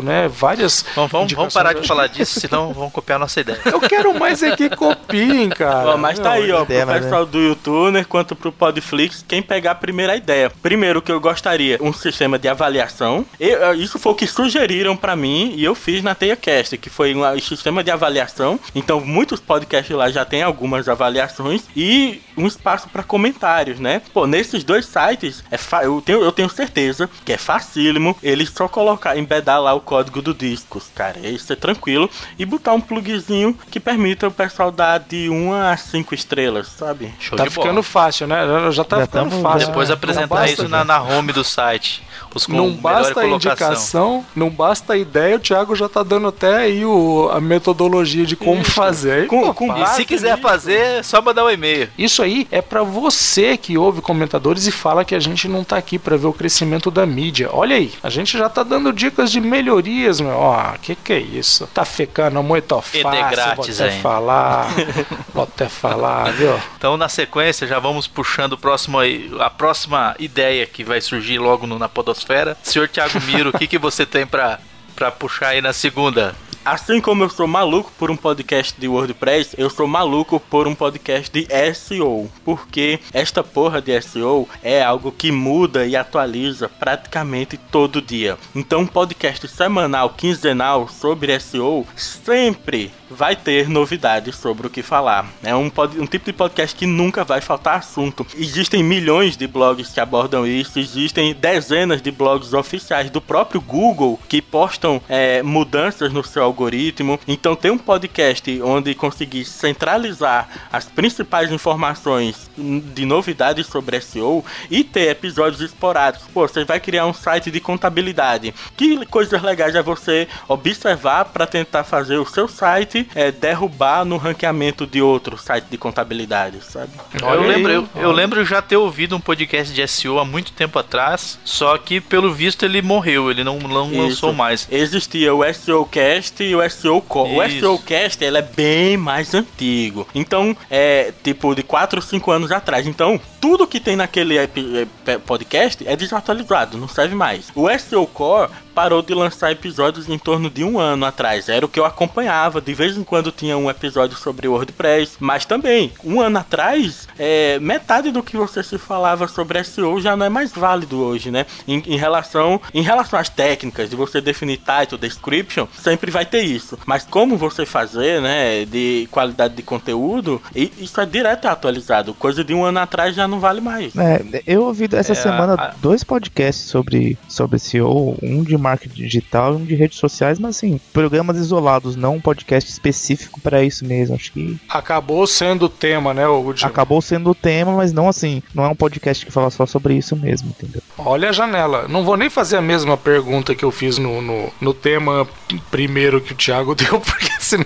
Né? Várias. Vamos, vamos, vamos parar de falar disso, senão vão copiar a nossa ideia. Eu quero mais é que copiem, cara. Ó, mas tá aí, ó, ideia, pro né? pessoal do YouTuner quanto pro Podflix, quem pegar a primeira ideia. Primeiro que eu gostaria, um sistema de avaliação. Eu- isso foi o que sugeriram pra mim e eu fiz na TeiaCast, que foi um sistema de avaliação. Então, muitos podcasts lá já tem algumas avaliações e um espaço pra comentários, né? Pô, nesses dois sites, é eu, tenho, eu tenho certeza que é facílimo eles só colocar, embedar lá o código do discos, cara. Isso é tranquilo. E botar um plugzinho que permita o pessoal dar de 1 a 5 estrelas, sabe? Show Tá de bola. ficando fácil, né? Já tá Já ficando tamo- fácil. Depois né? apresentar basta- isso na, na home do site. Não basta a indicação, não basta a ideia, o Thiago já tá dando até aí o, a metodologia de como fazer. Com- Pô, com para E se quiser fazer, é só mandar um e-mail. Isso aí é pra você que ouve comentadores e fala que a gente não tá aqui pra ver o crescimento da mídia. Olha aí, a gente já tá dando dicas de melhorias, meu. Ó, que que é isso? Tá ficando muito fácil, grátis vou até ainda. falar. [laughs] vou até falar, viu? Então, na sequência, já vamos puxando o próximo aí, a próxima ideia que vai surgir logo no- na Podosfera. Senhor Thiago Miro, o que, que você tem pra puxar aí na segunda? Assim como eu sou maluco por um podcast de WordPress, eu sou maluco por um podcast de SEO. Porque esta porra de SEO é algo que muda e atualiza praticamente todo dia. Então, um podcast semanal, quinzenal sobre SEO sempre vai ter novidades sobre o que falar. É um, pod- um tipo de podcast que nunca vai faltar assunto. Existem milhões de blogs que abordam isso, existem dezenas de blogs oficiais do próprio Google que postam é, mudanças no seu algoritmo. Então ter um podcast onde conseguir centralizar as principais informações de novidades sobre SEO e ter episódios esporádicos. Pô, você vai criar um site de contabilidade. Que coisas legais é você observar para tentar fazer o seu site é, derrubar no ranqueamento de outro site de contabilidade, sabe? eu lembro, eu, eu lembro já ter ouvido um podcast de SEO há muito tempo atrás, só que pelo visto ele morreu, ele não, não Isso. lançou mais. Existia o SEO Cast e o SEO Core. O Isso. SEO Cast ele é bem mais antigo. Então, é tipo de 4 ou 5 anos atrás. Então, tudo que tem naquele eh, podcast é desatualizado, não serve mais. O SEO Core parou de lançar episódios em torno de um ano atrás. Era o que eu acompanhava. De vez em quando tinha um episódio sobre WordPress. Mas também, um ano atrás, é, metade do que você se falava sobre SEO já não é mais válido hoje, né? Em, em relação, em relação às técnicas de você definir title, description, sempre vai ter isso. Mas como você fazer, né, de qualidade de conteúdo, isso é direto atualizado. Coisa de um ano atrás já não vale mais. É, eu ouvi essa É, semana a- dois podcasts sobre, sobre SEO, um de marketing digital e um de redes sociais, mas assim, programas isolados, não um podcast específico para isso mesmo. Acho que Acabou sendo o tema, né, o acabou sendo o tema, mas não assim, não é um podcast que fala só sobre isso mesmo, entendeu? Olha a janela. Não vou nem fazer a mesma pergunta que eu fiz no, no, no tema primeiro que o Thiago [laughs] deu, porque senão,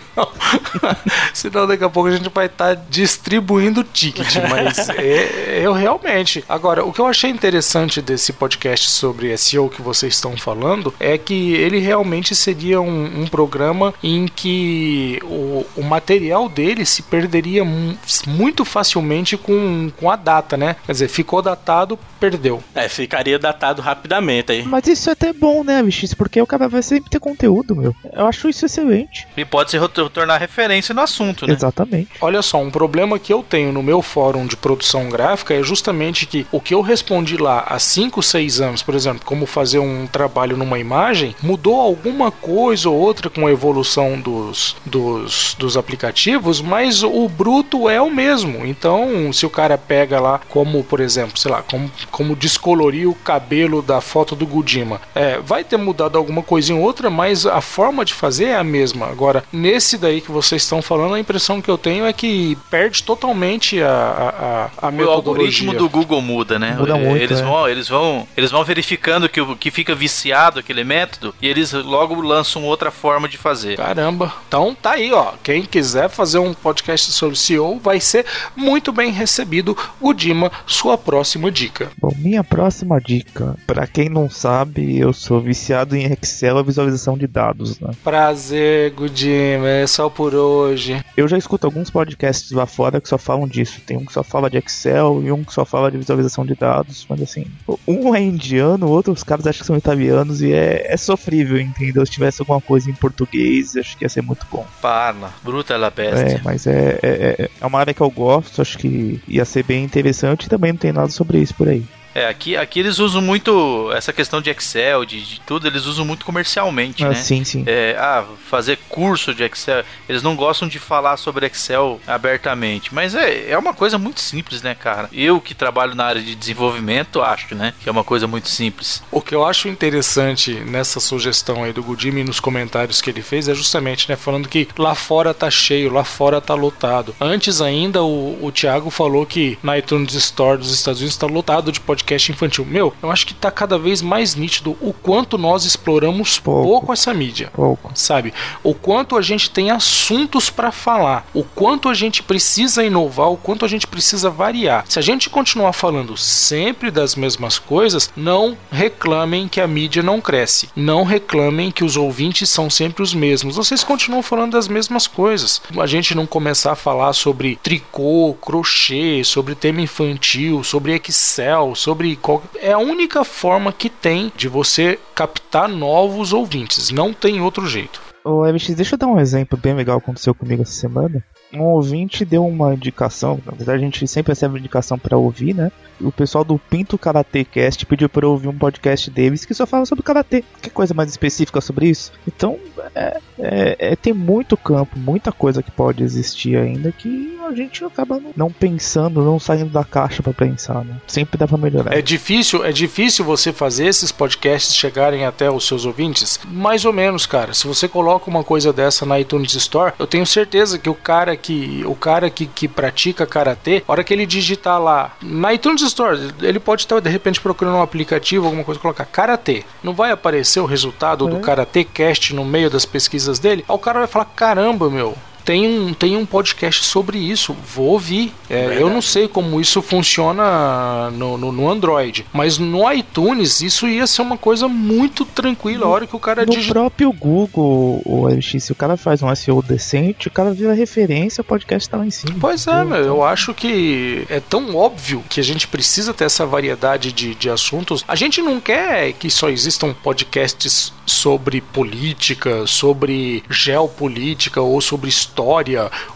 [laughs] senão daqui a pouco a gente vai estar distribuindo ticket. Mas [laughs] é, eu realmente. Agora, o que eu achei interessante desse podcast sobre SEO que vocês estão falando é que ele realmente seria um, um programa em que o, o material dele se perderia mu- muito facilmente com, com a data, né? Quer dizer, ficou datado, perdeu. É, ficaria datado rapidamente aí. Mas isso é até bom, né, bicho? Porque o cara vai sempre ter conteúdo, meu. Eu acho isso excelente. E pode se tornar referência no assunto, né? Exatamente. Olha só, um problema que eu tenho no meu fórum de produção gráfica é justamente que o que eu respondi lá há 5, 6 anos, por exemplo, como fazer um trabalho numa imagem, mudou alguma coisa ou outra com a evolução dos, dos, dos aplicativos, mas o bruto é o mesmo. Então, se o cara pega lá, como por exemplo, sei lá, como, como descolorir o cabelo da foto do Gudima, é, vai ter mudado alguma coisinha ou outra, mas a forma de fazer é a mesma. Agora, nesse daí que vocês estão falando, a impressão que eu tenho é que perde totalmente a, a, a, metodologia. Algoritmo do Google muda, né? Muda muito, eles, é. vão, eles, vão, eles vão verificando que, o, que fica viciado aquele método e eles logo lançam outra forma de fazer. Caramba. Então tá aí, ó. Quem quiser fazer um podcast sobre SEO vai ser muito bem recebido. O Dima, sua próxima dica. Bom, minha próxima dica. Pra quem não sabe, eu sou viciado em Excel e visualização de dados, né? Prazer, Gudima. É só por hoje. Eu já escuto alguns podcasts lá fora que só falam disso. Tem um que só fala de Excel e um que só fala de visualização de dados. Mas assim, um é indiano, o outro os caras acham que são italianos e é, é sofrível, entendeu? Se tivesse alguma coisa em português, acho que ia ser muito bom. Parla, bruta la É, peste. mas é, é, é- é uma área que eu gosto, acho que ia ser bem interessante e também não tem nada sobre isso por aí. É, aqui, aqui eles usam muito essa questão de Excel, de, de tudo, eles usam muito comercialmente, Ah, né? Sim, sim. É, ah, fazer curso de Excel. Eles não gostam de falar sobre Excel abertamente. Mas é, é uma coisa muito simples, né, cara? Eu que trabalho na área de desenvolvimento, acho, né? Que é uma coisa muito simples. O que eu acho interessante nessa sugestão aí do Gudimi nos comentários que ele fez é justamente, né, falando que lá fora tá cheio, lá fora tá lotado. Antes ainda, o, o Thiago falou que na iTunes Store dos Estados Unidos tá lotado de podcast infantil. Meu, eu acho que tá cada vez mais nítido o quanto nós exploramos Pouco. pouco essa mídia Pouco. sabe? O quanto a gente tem assuntos para falar, o quanto a gente precisa inovar, o quanto a gente precisa variar. Se a gente continuar falando sempre das mesmas coisas, não reclamem que a mídia não cresce. Não reclamem que os ouvintes são sempre os mesmos. Vocês continuam falando das mesmas coisas. A gente não começar a falar sobre tricô, crochê, sobre tema infantil, sobre Excel, sobre qual... é a única forma que tem de você captar novos ouvintes. Não tem outro jeito. Ô, MX, deixa eu dar um exemplo bem legal que aconteceu comigo essa semana. Um ouvinte deu uma indicação, na verdade a gente sempre recebe indicação pra ouvir, né? O pessoal do Pinto Karate Cast pediu eu ouvir um podcast deles que só fala sobre karatê. Que coisa mais específica sobre isso? Então, é, é- é- tem muito campo, muita coisa que pode existir ainda que a gente acaba não- pensando, não saindo da caixa pra pensar, né? Sempre dá pra melhorar. É difícil, é difícil você fazer esses podcasts chegarem até os seus ouvintes? Mais ou menos, cara. Se você coloca uma coisa dessa na iTunes Store, eu tenho certeza que o cara que o cara que, que pratica karatê, a hora que ele digitar lá na iTunes Store, ele pode estar de repente procurando um aplicativo, alguma coisa, colocar karatê. Não vai aparecer o resultado do Karatê Cast no meio das pesquisas dele? Aí o cara vai falar: caramba, meu. Tem um, tem um podcast sobre isso, vou ouvir. É, eu não sei como isso funciona no, no, no Android, mas no iTunes isso ia ser uma coisa muito tranquila. A hora que o cara No digita. próprio Google, o LX, se o cara faz um SEO decente, o cara vira referência, o podcast tá lá em cima. Pois é, meu, eu acho que é tão óbvio que a gente precisa ter essa variedade de, de assuntos. A gente não quer que só existam podcasts sobre política, sobre geopolítica, ou sobre história,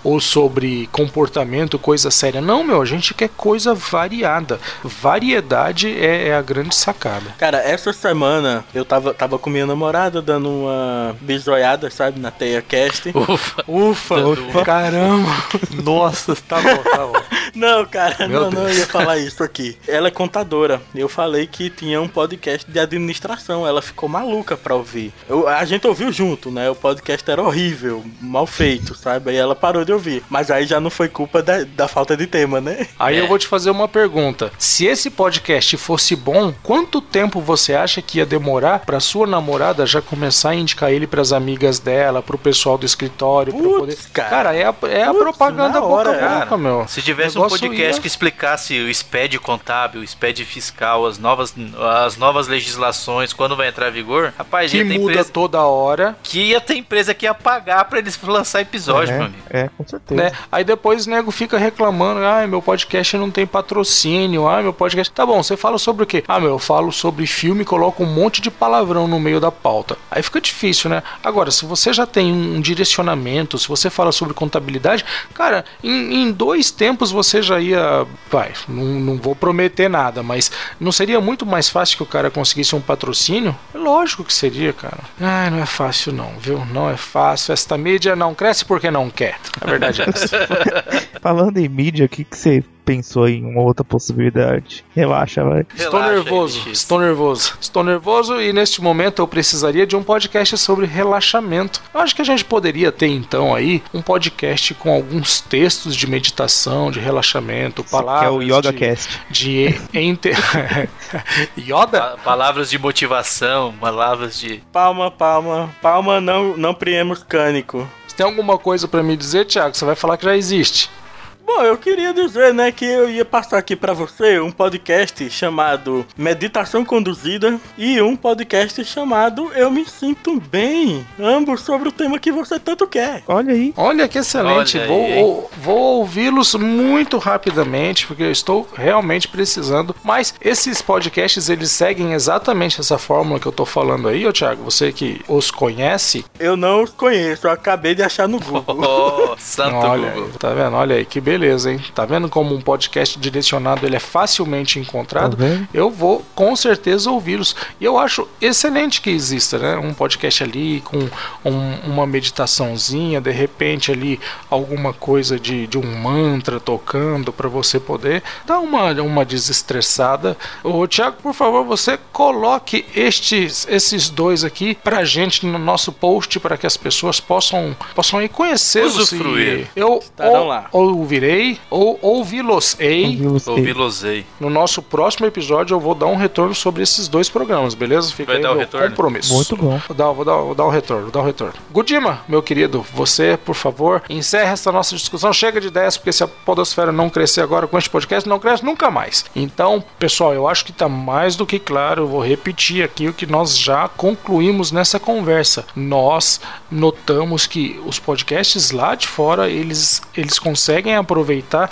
ou sobre comportamento, coisa séria. Não, meu, a gente quer coisa variada. Variedade é, é a grande sacada. Cara, essa semana eu tava, tava com minha namorada dando uma bisoiada, sabe, na Teia Cast. Ufa. Ufa, caramba. Nossa, tá bom, tá bom. [laughs] Não, cara, Meu não, não, ia falar isso aqui. Ela é contadora. Eu falei que tinha um podcast de administração. Ela ficou maluca pra ouvir. Eu- a gente ouviu junto, né? O podcast era horrível, mal feito, sabe? Aí ela parou de ouvir. Mas aí já não foi culpa da, da falta de tema, né? Aí eu vou te fazer uma pergunta. Se esse podcast fosse bom, quanto tempo você acha que ia demorar pra sua namorada já começar a indicar ele pras amigas dela, pro pessoal do escritório, pra Putz, poder. cara. é a, é a Putz, propaganda boca a boca, cara. meu. Se tivesse um podcast ia- que explicasse o SPED contábil, o SPED fiscal, as novas, as novas legislações, quando vai entrar em vigor, rapaz, que ia ter muda empresa toda hora, que ia ter empresa que ia pagar pra eles lançar episódio, meu é, amigo. é, com certeza. né? Aí depois o nego fica reclamando, ah, meu podcast não tem patrocínio, ah, meu podcast. Tá bom, você fala sobre o quê? Ah, meu, eu falo sobre filme e coloco um monte de palavrão no meio da pauta. Aí fica difícil, né? Agora, se você já tem um direcionamento, se você fala sobre contabilidade, cara, em, em dois tempos você já ia. Vai, não, não vou prometer nada, mas não seria muito mais fácil que o cara conseguisse um patrocínio? Lógico que seria, cara. Ai, não é fácil, não, viu? Não é fácil. Esta mídia não cresce porque não quer. A verdade é [laughs] essa. Falando em mídia, o que, que você pensou em uma outra possibilidade? Relaxa, vai. Estou nervoso, estou nervoso. Estou nervoso e neste momento eu precisaria de um podcast sobre relaxamento. Eu acho que a gente poderia ter então aí um podcast com alguns textos de meditação, de relaxamento, Que palavras. é o Yoga de, Cast. de [laughs] ente... [laughs] Yoda? Pa- Palavras de motivação, palavras de. Palma, palma. Palma não, não priemos cânico. Tem alguma coisa pra me dizer, Thiago? Você vai falar que já existe. Bom, eu queria dizer, né, que eu ia passar aqui pra você um podcast chamado Meditação Conduzida e um podcast chamado Eu Me Sinto Bem, ambos sobre o tema que você tanto quer. Olha aí. Olha que excelente. Olha aí, vou hein? ou- vou ouvi-los muito rapidamente, porque eu estou realmente precisando. Mas esses podcasts, eles seguem exatamente essa fórmula que eu tô falando aí, ô Thiago. Você que os conhece. Eu não os conheço, eu acabei de achar no Google. [laughs] Oh, santo Olha Google. aí, tá vendo? Olha aí, que beleza, hein? Tá vendo como um podcast direcionado ele é facilmente encontrado? Tá? Eu vou com certeza ouvi-los. E eu acho excelente que exista, né? Um podcast ali com um- uma meditaçãozinha, de repente ali alguma coisa de, de um mantra tocando para você poder dar uma, uma desestressada. Ô Tiago, por favor, você coloque estes, esses dois aqui pra gente no nosso post para que as pessoas possam, possam ir conhecê-los. Usufruir. Eu Estarão ou, lá. ouvirei ou ouvi-los-ei. Ouvi você. Ouvi Losei. No nosso próximo episódio eu vou dar um retorno sobre esses dois programas, beleza? Fica Vai aí dar o retorno? compromisso. Muito bom. Vou dar, vou, dar, vou dar o retorno, vou dar o retorno. Gudima, meu querido, você, por favor, encerre essa nossa discussão. Chega de ideias, porque se a podosfera não crescer agora com este podcast, não cresce nunca mais. Então, pessoal, eu acho que tá mais do que claro. Eu vou repetir aqui o que nós já concluímos nessa conversa. Nós notamos que os podcasts lá de fora, eles, eles conseguem aproveitar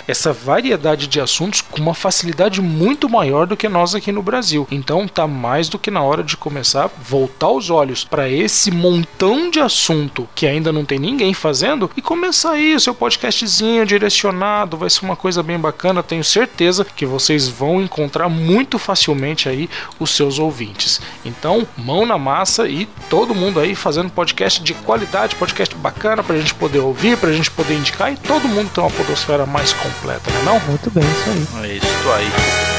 essa variedade de assuntos com uma facilidade muito maior do que nós aqui no Brasil. Então tá mais do que na hora de começar a voltar os olhos para esse montão de assunto que ainda não tem ninguém fazendo e começar aí o seu podcastzinho direcionado, vai ser uma coisa bem bacana, tenho certeza que vocês vão encontrar muito facilmente aí os seus ouvintes. Então, mão na massa e todo mundo aí fazendo podcast de qualidade, podcast bacana pra gente poder ouvir, pra gente poder indicar e todo mundo ter uma mais completa, né não? Muito bem, isso aí. É isso aí.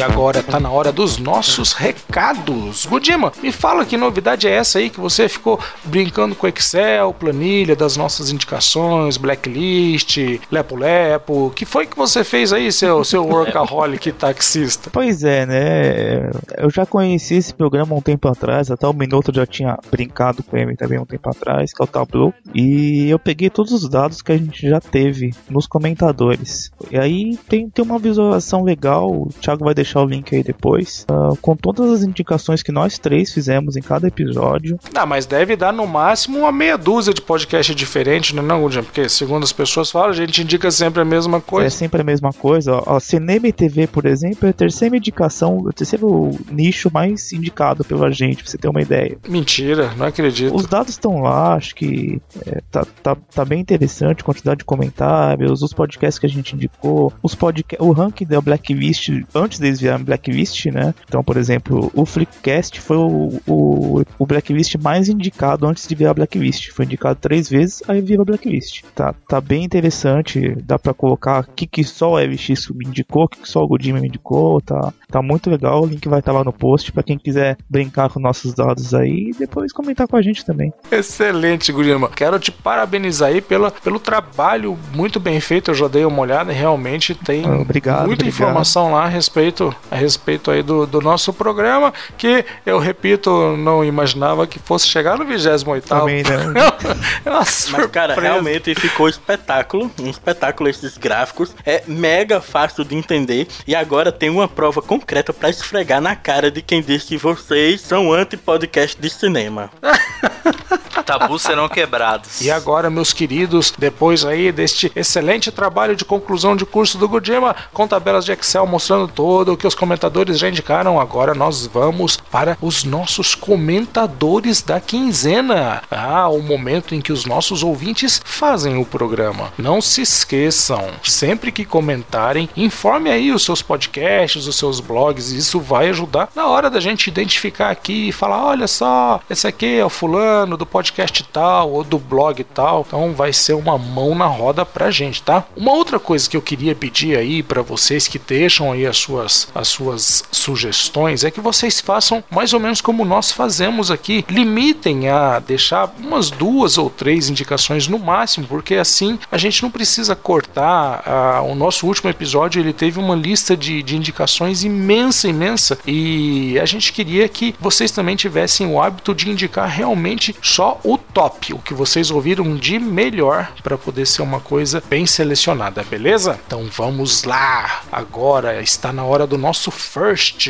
E agora tá na hora dos nossos recados. Gudima, me fala que novidade é essa aí que você ficou brincando com Excel, planilha das nossas indicações, blacklist, lepo-lepo. que foi que você fez aí, seu, seu workaholic [laughs] taxista? Pois é, né? Eu já conheci esse programa um tempo atrás, até o Minuto já tinha brincado com ele também um tempo atrás, que é o Tableau. E eu peguei todos os dados que a gente já teve nos comentadores. E aí tem, tem uma visualização legal, o Thiago vai deixar o link aí depois, ah, com todas as indicações que nós três fizemos em cada episódio. Ah, mas deve dar no máximo uma meia dúzia de podcast diferentes, né, não, Gudima? Porque segundo as pessoas falam, a gente indica sempre a mesma É coisa. sempre a mesma coisa. Ó, cinema e TV, por exemplo, é a terceira indicação, o terceiro nicho mais indicado pela gente, pra você ter uma ideia. Mentira, não acredito. Os dados estão lá, acho que é, tá, tá, tá bem interessante, quantidade de comentários, os podcasts que a gente indicou, os podca o ranking da Blacklist, antes deles virarem Blacklist, né? Então, por exemplo, o Flickcast foi o, o, o Blacklist mais indicado antes de virar Blacklist. Foi indicado três vezes, aí vira Blacklist. Tá, tá bem interessante, dá pra colocar o que, que só o LX me indicou, o que, que só o Godima me indicou, tá, tá muito legal. O link vai estar lá no post pra quem quiser brincar com nossos dados aí e depois comentar com a gente também. Excelente, Gudima. Quero te parabenizar aí pela, pelo trabalho muito bem feito. Eu já dei uma olhada e realmente tem Ah, obrigado, muita obrigado. informação lá a respeito, a respeito aí do, do nosso programa, que eu repito, não imaginava que fosse chegar no 28 Também não. [laughs] É uma Mas, cara, realmente ficou espetáculo. Um espetáculo esses gráficos. É mega fácil de entender. E agora tem uma prova concreta pra esfregar na cara de quem diz que vocês são anti-podcast de cinema. [laughs] Tabus serão quebrados. E agora, meus queridos, depois aí deste excelente trabalho de conclusão de curso do Gudima, com tabelas de Excel mostrando todo o que os comentadores já indicaram, agora nós vamos para os nossos comentadores da quinzena. Ah, o momento em que os nossos ouvintes fazem o programa. Não se esqueçam, sempre que comentarem, informe aí os seus podcasts, os seus blogs, isso vai ajudar na hora da gente identificar aqui e falar: olha só, esse aqui é o fulano do podcast tal ou do blog tal. Então vai ser uma mão na roda pra gente, tá? Uma outra coisa que eu queria pedir aí pra vocês que deixam aí as suas, as suas sugestões é que vocês façam mais ou menos como nós fazemos aqui. Limitem a deixar umas duas ou três indicações no máximo, porque assim a gente não precisa cortar. ah, o nosso último episódio ele teve uma lista de, de indicações imensa, imensa, e a gente queria que vocês também tivessem o hábito de indicar realmente só o top, o que vocês ouviram de melhor para poder ser uma coisa bem selecionada, beleza? Então vamos lá. Agora está na hora do nosso first.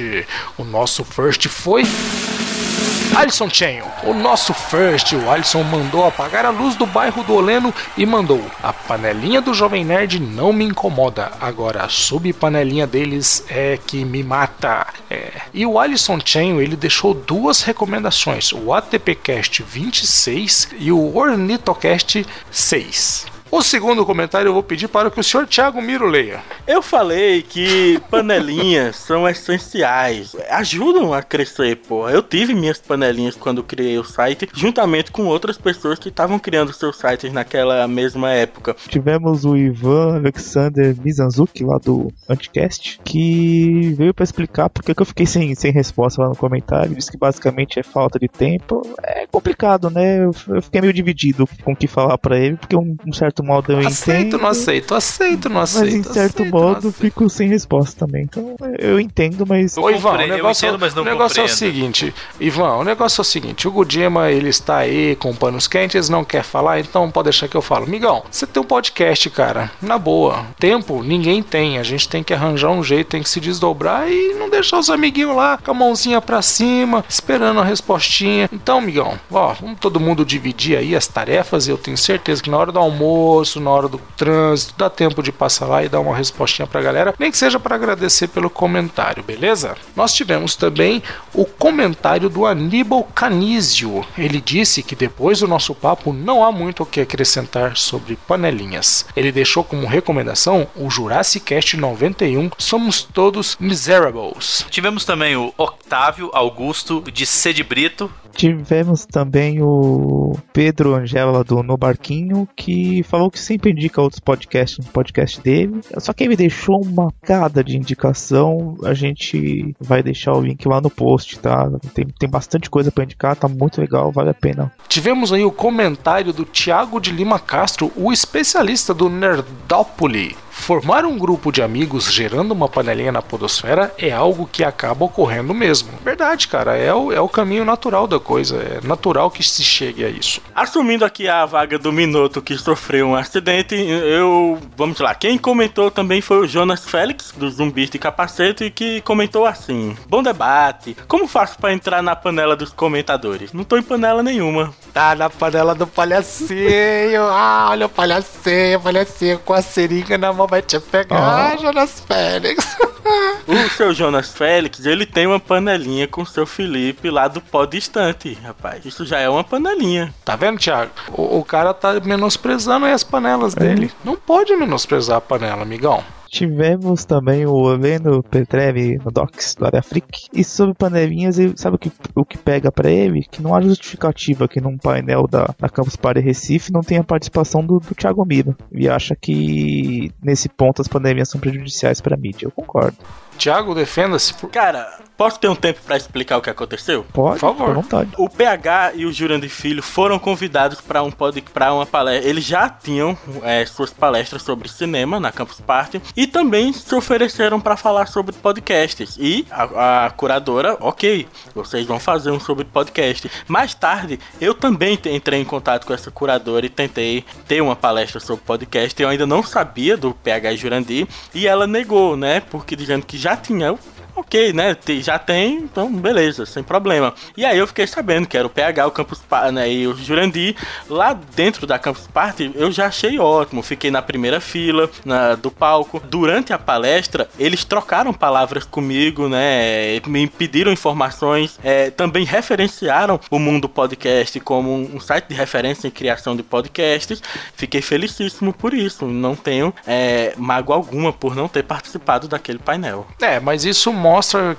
O nosso first foi Alisson Chenho, o nosso first, o Alisson mandou apagar a luz do bairro do Oleno e mandou: A panelinha do Jovem Nerd não me incomoda, agora a subpanelinha deles é que me mata. É. E o Alisson Chenho, ele deixou duas recomendações: o ATPcast 26 e o Ornitocast 6. O segundo comentário eu vou pedir para que o senhor Thiago Miro leia. Eu falei que panelinhas [laughs] são essenciais, ajudam a crescer, pô. Eu tive minhas panelinhas quando criei o site, juntamente com outras pessoas que estavam criando seus sites naquela mesma época. Tivemos o Ivan Alexander Mizanzuki lá do Anticast, que veio pra explicar porque que eu fiquei sem, sem resposta lá no comentário. Disse que basicamente é falta de tempo. É complicado, né? Eu, eu fiquei meio dividido com o que falar pra ele, porque um, um certo modo eu Aceito, entendo. não aceito, aceito, não aceito. Mas em certo aceito, modo aceito. fico sem resposta também. Então eu entendo, mas. Ô, Ivan, o negócio, entendo, mas não o negócio é o seguinte, Ivan, o negócio é o seguinte, o Gudima, ele está aí com panos quentes, não quer falar, então pode deixar que eu falo. Migão, você tem um podcast, cara, na boa. Tempo, ninguém tem, a gente tem que arranjar um jeito, tem que se desdobrar e não deixar os amiguinhos lá com a mãozinha pra cima, esperando a respostinha. Então, Migão, ó, vamos todo mundo dividir aí as tarefas, eu tenho certeza que na hora do almoço, na hora do trânsito, dá tempo de passar lá e dar uma respostinha pra galera, nem que seja para agradecer pelo comentário, beleza? Nós tivemos também o comentário do Aníbal Canísio. Ele disse que depois do nosso papo não há muito o que acrescentar sobre panelinhas. Ele deixou como recomendação o Jurassic Cast 91 Somos Todos Miserables. Tivemos também o Octávio Augusto de C de Brito. Tivemos também o Pedro Angela do No Barquinho, que falou que sempre indica outros podcasts no podcast dele. Só que ele deixou uma cada de indicação. A gente vai deixar o link lá no post, tá? Tem, tem bastante coisa pra indicar, tá muito legal, vale a pena. Tivemos aí o comentário do Thiago de Lima Castro, o especialista do Nerdópoli. Formar um grupo de amigos gerando uma panelinha na podosfera é algo que acaba ocorrendo mesmo. Verdade, cara, é o, é o caminho natural da coisa. É natural que se chegue a isso. Assumindo aqui a vaga do Minuto que sofreu um acidente, eu. Vamos lá. Quem comentou também foi o Jonas Félix, do Zumbis de Capacete, que comentou assim: Bom debate. Como faço pra entrar na panela dos comentadores? Não tô em panela nenhuma. Tá na panela do palhacinho. Ah, olha o palhacinho, palhacinho com a seringa na mão vai te pegar, Jonas Félix. O seu Jonas Félix, ele tem uma panelinha com o seu Felipe lá do pó distante, rapaz. Isso já é uma panelinha. Tá vendo, Thiago? O, o cara tá menosprezando aí as panelas dele. Não pode menosprezar a panela, amigão. Tivemos também o Leno Petrevi no Docs do Área Freak. E sobre panelinhas, ele sabe o que, o que pega pra ele? Que não há justificativa que num painel da, da Campus Party Recife não tenha participação do, do Thiago Miro. E acha que nesse ponto as panelinhas são prejudiciais pra mídia. Eu concordo. Thiago, defenda-se. por- Cara, posso ter um tempo pra explicar o que aconteceu? Pode, Por favor. vontade. O PH e o Jurandir Filho foram convidados para um pod, para uma palestra. Eles já tinham é, suas palestras sobre cinema na Campus Party e também se ofereceram para falar sobre podcasts. E a, a curadora, ok, vocês vão fazer um sobre podcast. Mais tarde, eu também entrei em contato com essa curadora e tentei ter uma palestra sobre podcast. Eu ainda não sabia do PH e Jurandir e ela negou, né? Porque dizendo que já tinha Ok, né? Já tem, então beleza, sem problema. E aí eu fiquei sabendo que era o PH, o Campus Party, né? E o Jurandir, lá dentro da Campus Party, eu já achei ótimo. Fiquei na primeira fila na- do palco. Durante a palestra, eles trocaram palavras comigo, né? Me pediram informações, é, também referenciaram o Mundo Podcast como um site de referência em criação de podcasts. Fiquei felicíssimo por isso. Não tenho é, mágoa alguma por não ter participado daquele painel. É, mas isso mostra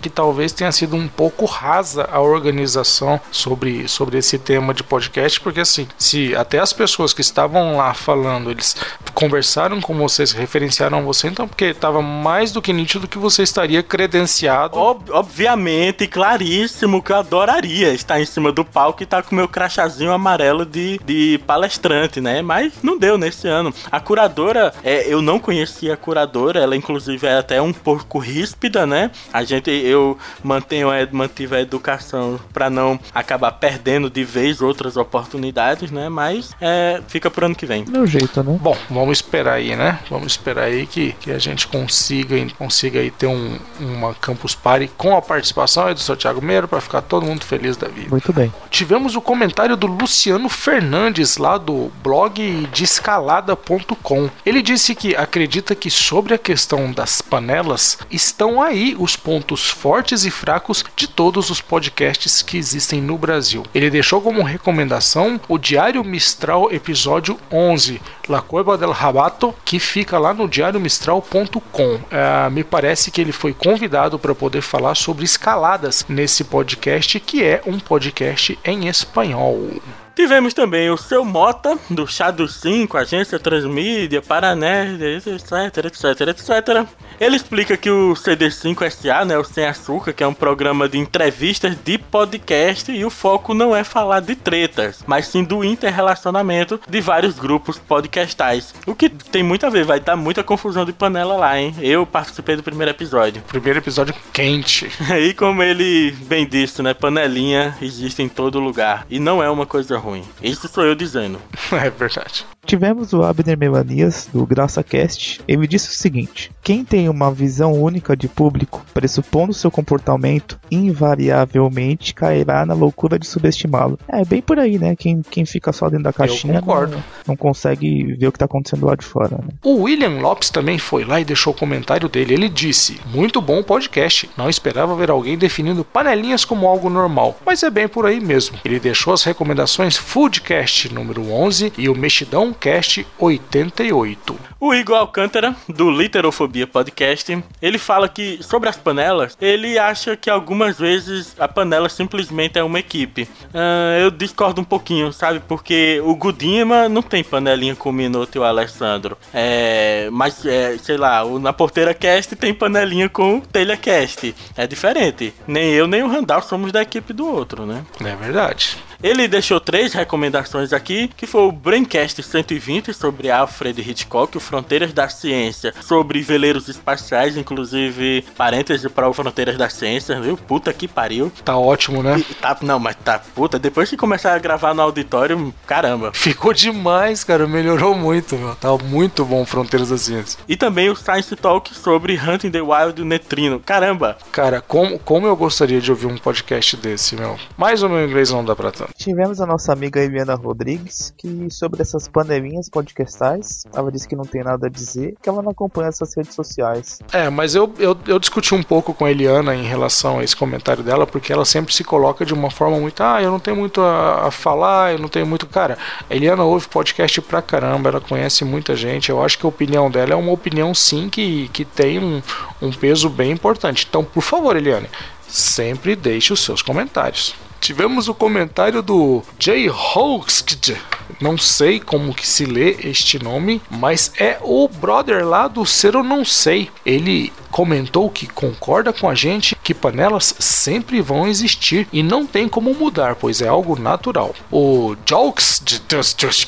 que talvez tenha sido um pouco rasa a organização sobre, sobre esse tema de podcast, porque assim, se até as pessoas que estavam lá falando, eles conversaram com você, se referenciaram você, então porque estava mais do que nítido que você estaria credenciado. Ob- obviamente, claríssimo que eu adoraria estar em cima do palco e estar com meu crachazinho amarelo de, de palestrante, né? Mas não deu nesse ano. A curadora, é, eu não conhecia a curadora, ela inclusive é até um pouco ríspida, né? A gente, eu mantenho, a- mantive a educação para não acabar perdendo de vez outras oportunidades, né? Mas é, fica pro ano que vem. Meu jeito, né? Bom, vamos esperar aí, né? Vamos esperar aí que, que a gente consiga, consiga aí ter um, uma Campus Party com a participação aí do seu Thiago Meiro para ficar todo mundo feliz da vida. Muito bem. Tivemos o comentário do Luciano Fernandes lá do blog de escalada.com. Ele disse que acredita que sobre a questão das panelas estão aí os pontos fortes e fracos de todos os podcasts que existem no Brasil. Ele deixou como recomendação o Diário Mistral episódio 11, La Cueva del Rabato, que fica lá no diariomistral.com. Ah, me parece que ele foi convidado para poder falar sobre escaladas nesse podcast, que é um podcast em espanhol. Tivemos também o seu Mota, do Chá dos 5, Agência Transmídia, Paranerd, etc, etc, etc. Ele explica que o CD5SA, né, o Sem Açúcar, que é um programa de entrevistas de podcast e o foco não é falar de tretas, mas sim do interrelacionamento de vários grupos podcastais. O que tem muito a ver, vai dar muita confusão de panela lá, hein? Eu participei do primeiro episódio. Primeiro episódio quente. [laughs] E como ele bem disse, né, panelinha existe em todo lugar e não é uma coisa ruim. Isso sou eu dizendo. [laughs] é verdade. Tivemos o Abner Melanias, do GraçaCast. Ele disse o seguinte: Quem tem uma visão única de público, pressupondo seu comportamento, invariavelmente cairá na loucura de subestimá-lo. É bem por aí, né? Quem, quem fica só dentro da caixinha concordo. Não, não consegue ver o que tá acontecendo lá de fora, né? O William Lopes também foi lá e deixou o comentário dele. Ele disse: Muito bom o podcast. Não esperava ver alguém definindo panelinhas como algo normal, mas é bem por aí mesmo. Ele deixou as recomendações Foodcast número 11 e o Mexidão Cast 88. O Igor Alcântara, do Literofobia Podcast, ele fala que, sobre as panelas, ele acha que algumas vezes a panela simplesmente é uma equipe. Ah, eu discordo um pouquinho, sabe? Porque o Gudima não tem panelinha com o Minuto e o Alessandro. É, mas, é, sei lá, o Na Porteira Cast tem panelinha com o Telha Cast. É diferente. Nem eu nem o Randall somos da equipe do outro, né? É verdade. Ele deixou três recomendações aqui, que foi o Braincast 120 sobre Alfred Hitchcock, o Fronteiras da Ciência, sobre veleiros espaciais, inclusive parêntese para o Fronteiras da Ciência, viu? Puta que pariu. Tá ótimo, né? E Tá, não, mas tá puta. Depois que começar a gravar no auditório, caramba. Ficou demais, cara. Melhorou muito, meu. Tá muito bom Fronteiras da Ciência. E também o Science Talk sobre Hunting the Wild Neutrino. Caramba, Cara, como, como eu gostaria de ouvir um podcast desse, meu. Mas o meu inglês não dá pra tanto. Tivemos a nossa amiga Eliana Rodrigues, que sobre essas panelinhas podcastais, ela disse que não tem nada a dizer, que ela não acompanha essas redes sociais. É, mas eu, eu, eu discuti um pouco com a Eliana em relação a esse comentário dela, porque ela sempre se coloca de uma forma muito, ah, eu não tenho muito a, a falar, eu não tenho muito. Cara, a Eliana ouve podcast pra caramba, ela conhece muita gente. Eu acho que a opinião dela é uma opinião sim que, que tem um, um peso bem importante. Então, por favor, Eliane, sempre deixe os seus comentários. Tivemos o comentário do Jay Hoxkd. Não sei como que se lê este nome, mas é o brother lá do Ser Não Sei. Ele comentou que concorda com a gente que panelas sempre vão existir e não tem como mudar, pois é algo natural. O Jokes, de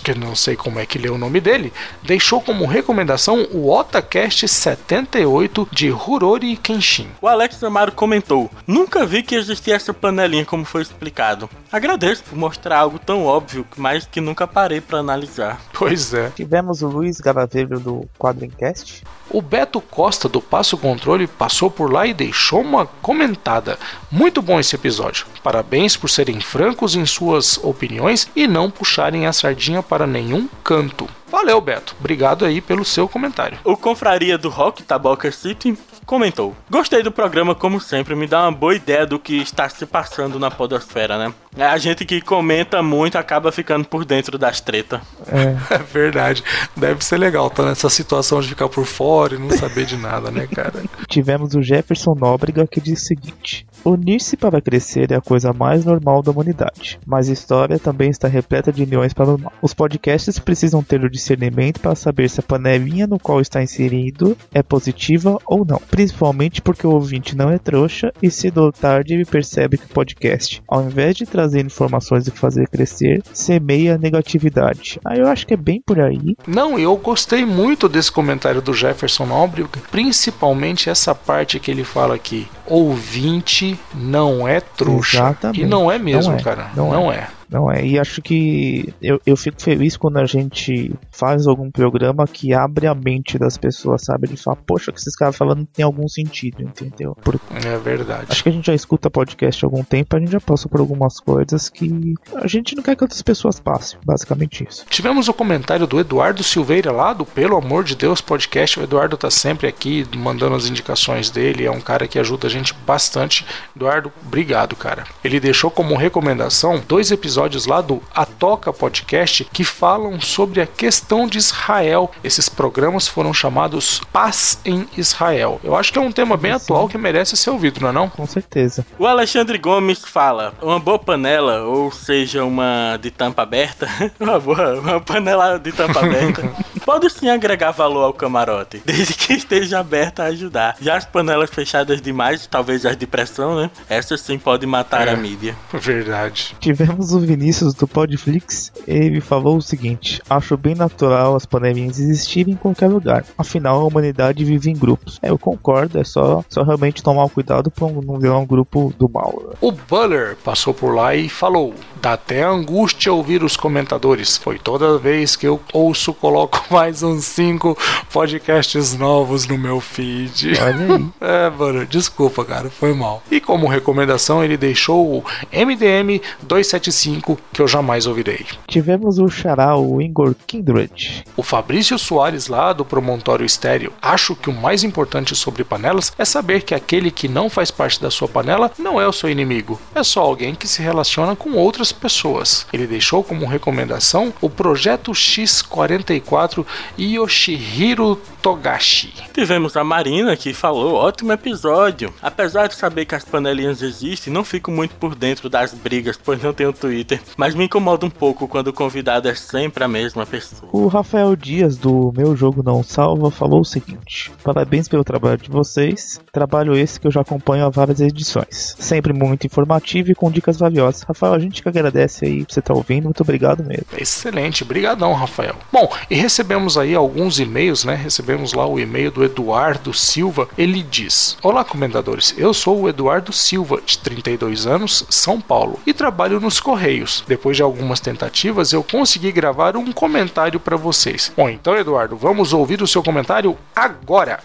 que não sei como é que lê o nome dele, deixou como recomendação o Otacast 78 de Hurori Kenshin. o Alex Amaro comentou: Nunca vi que existia essa panelinha como foi explicado. Agradeço por mostrar algo tão óbvio, mas que nunca parei pra analisar. Pois é. Tivemos o Luiz Garavelho do Quadrincast. O Beto Costa do Passo Controle passou por lá e deixou uma comentada. Muito bom esse episódio. Parabéns por serem francos em suas opiniões e não puxarem a sardinha para nenhum canto. Valeu, Beto. Obrigado aí pelo seu comentário. O Confraria do Rock Taboca City comentou: Gostei do programa, como sempre, me dá uma boa ideia do que está se passando na Podosfera, né? É, A gente que comenta muito acaba ficando por dentro das tretas. [laughs] É verdade. Deve ser legal estar nessa situação de ficar por fora e não saber de nada, né, cara? [laughs] Tivemos o Jefferson Nóbrega que diz o seguinte: Unir-se para crescer é a coisa mais normal da humanidade, mas a história também está repleta de uniões para o mal. Os podcasts precisam ter o discernimento para saber se a panelinha no qual está inserido é positiva ou não, principalmente porque o ouvinte não é trouxa e cedo ou tarde ele percebe que o podcast, ao invés de trazer informações e fazer crescer, semeia negatividade. Aí eu acho que é bem por aí. Não, eu gostei muito desse comentário do Jefferson Nobre, principalmente essa parte que ele fala aqui. Ouvinte não é trouxa. Exatamente. E não é mesmo, Não é. cara. Não Não, é. Não é? E acho que eu, eu fico feliz quando a gente faz algum programa que abre a mente das pessoas, sabe? De falar, poxa, o que esses caras falando tem algum sentido, entendeu? Porque É verdade. acho que a gente já escuta podcast há algum tempo, a gente já passou por algumas coisas que a gente não quer que outras pessoas passem. Basicamente isso. Tivemos o comentário do Eduardo Silveira lá do Pelo Amor de Deus podcast. O Eduardo tá sempre aqui mandando as indicações dele. É um cara que ajuda a gente bastante. Eduardo, obrigado, cara. Ele deixou como recomendação dois episódios lá do A Toca Podcast que falam sobre a questão de Israel. Esses programas foram chamados Paz em Israel. Eu acho que é um tema bem atual que merece ser ouvido, não é não? Com certeza. O Alexandre Gomes fala: uma boa panela, ou seja, uma de tampa aberta, [laughs] uma boa, uma panela de tampa aberta, [laughs] pode sim agregar valor ao camarote, [laughs] desde que esteja aberta a ajudar. Já as panelas fechadas demais, talvez as de pressão, né? Essas sim podem matar É. a mídia. Verdade. Tivemos o Vinícius do Podflix. Ele falou o seguinte: Acho bem natural as panelinhas existirem em qualquer lugar. Afinal, a humanidade vive em grupos. É, eu concordo, é só, só realmente tomar cuidado pra não virar um grupo do mal. O Buller passou por lá e falou: Dá até angústia ouvir os comentadores. Foi toda vez que eu ouço, coloco [laughs] mais uns cinco podcasts novos no meu feed. Olha aí. [laughs] É, Buller, desculpa, cara, foi mal. E como recomendação, ele deixou o MDM 275 5 que eu jamais ouvirei. Tivemos o xará, o Igor Kindred. O Fabrício Soares, lá do Promontório Estéreo, acho que o mais importante sobre panelas é saber que aquele que não faz parte da sua panela não é o seu inimigo, é só alguém que se relaciona com outras pessoas. Ele deixou como recomendação o Projeto X44 Yoshihiro Togashi. Tivemos a Marina que falou, ótimo episódio. Apesar de saber que as panelinhas existem, não fico muito por dentro das brigas, pois não tenho Twitter. Mas me incomoda um pouco quando o convidado é sempre a mesma pessoa. O Rafael Dias, do Meu Jogo Não Salva, falou o seguinte: Parabéns pelo trabalho de vocês. Trabalho esse que eu já acompanho há várias edições. Sempre muito informativo e com dicas valiosas. Rafael, a gente que agradece aí por você estar ouvindo. Muito obrigado mesmo. Excelente, brigadão, Rafael. Bom, e recebemos aí alguns e-mails, né? Recebemos lá o e-mail do Eduardo Silva. Ele diz: Olá, comendadores. Eu sou o Eduardo Silva, de 32 anos, São Paulo, e trabalho nos Correios. Depois de algumas tentativas, eu consegui gravar um comentário para vocês. Bom, então, Eduardo, vamos ouvir o seu comentário agora.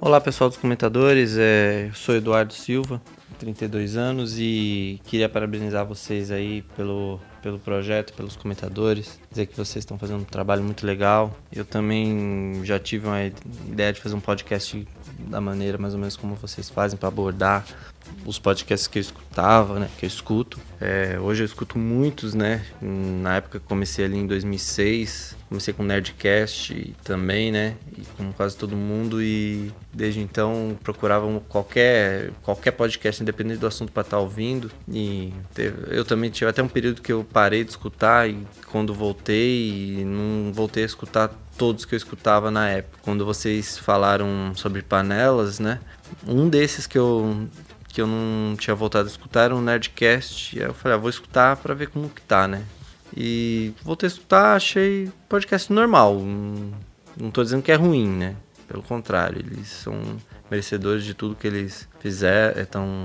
Olá pessoal dos comentadores, é, eu sou Eduardo Silva, 32 anos e queria parabenizar vocês aí pelo, pelo projeto, pelos comentadores, dizer que vocês estão fazendo um trabalho muito legal. Eu também já tive uma ideia de fazer um podcast da maneira mais ou menos como vocês fazem para abordar os podcasts que eu escutava, né, que eu escuto. É, hoje eu escuto muitos, né? Na época que comecei ali em 2006, comecei com Nerdcast também, né? E com quase todo mundo e desde então procurava qualquer qualquer podcast independente do assunto para estar ouvindo e teve- eu também tive até um período que eu parei de escutar e quando voltei não voltei a escutar todos que eu escutava na época. Quando vocês falaram sobre panelas, né? Um desses que eu que eu não tinha voltado a escutar um Nerdcast. E aí eu falei, ah, vou escutar pra ver como que tá, né? E voltei a escutar, achei podcast normal. Não, tô dizendo que é ruim, né? Pelo contrário, eles são merecedores de tudo que eles fizeram, estão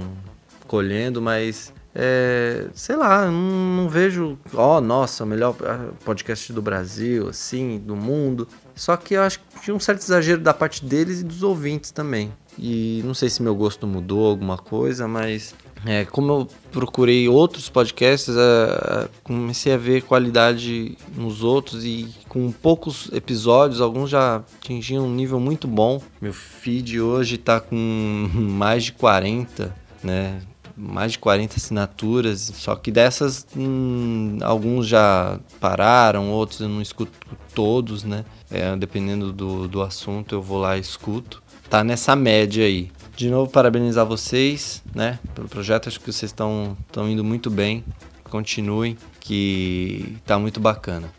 colhendo, mas é, sei lá, não, não vejo, ó, nossa, o melhor ah, podcast do Brasil, assim, do mundo. Só que eu acho que tinha um certo exagero da parte deles e dos ouvintes também. E não sei se meu gosto mudou alguma coisa, mas é, como eu procurei outros podcasts, é, comecei a ver qualidade nos outros e com poucos episódios, alguns já atingiam um nível muito bom. Meu feed hoje tá com [laughs] mais de 40, né? Mais de 40 assinaturas, só que dessas hum, alguns já pararam, outros eu não escuto todos, né? É, dependendo do, do assunto eu vou lá e escuto. Tá nessa média aí. De novo, parabenizar vocês, né, pelo projeto. Acho que vocês estão estão indo muito bem. Continuem, que tá muito bacana.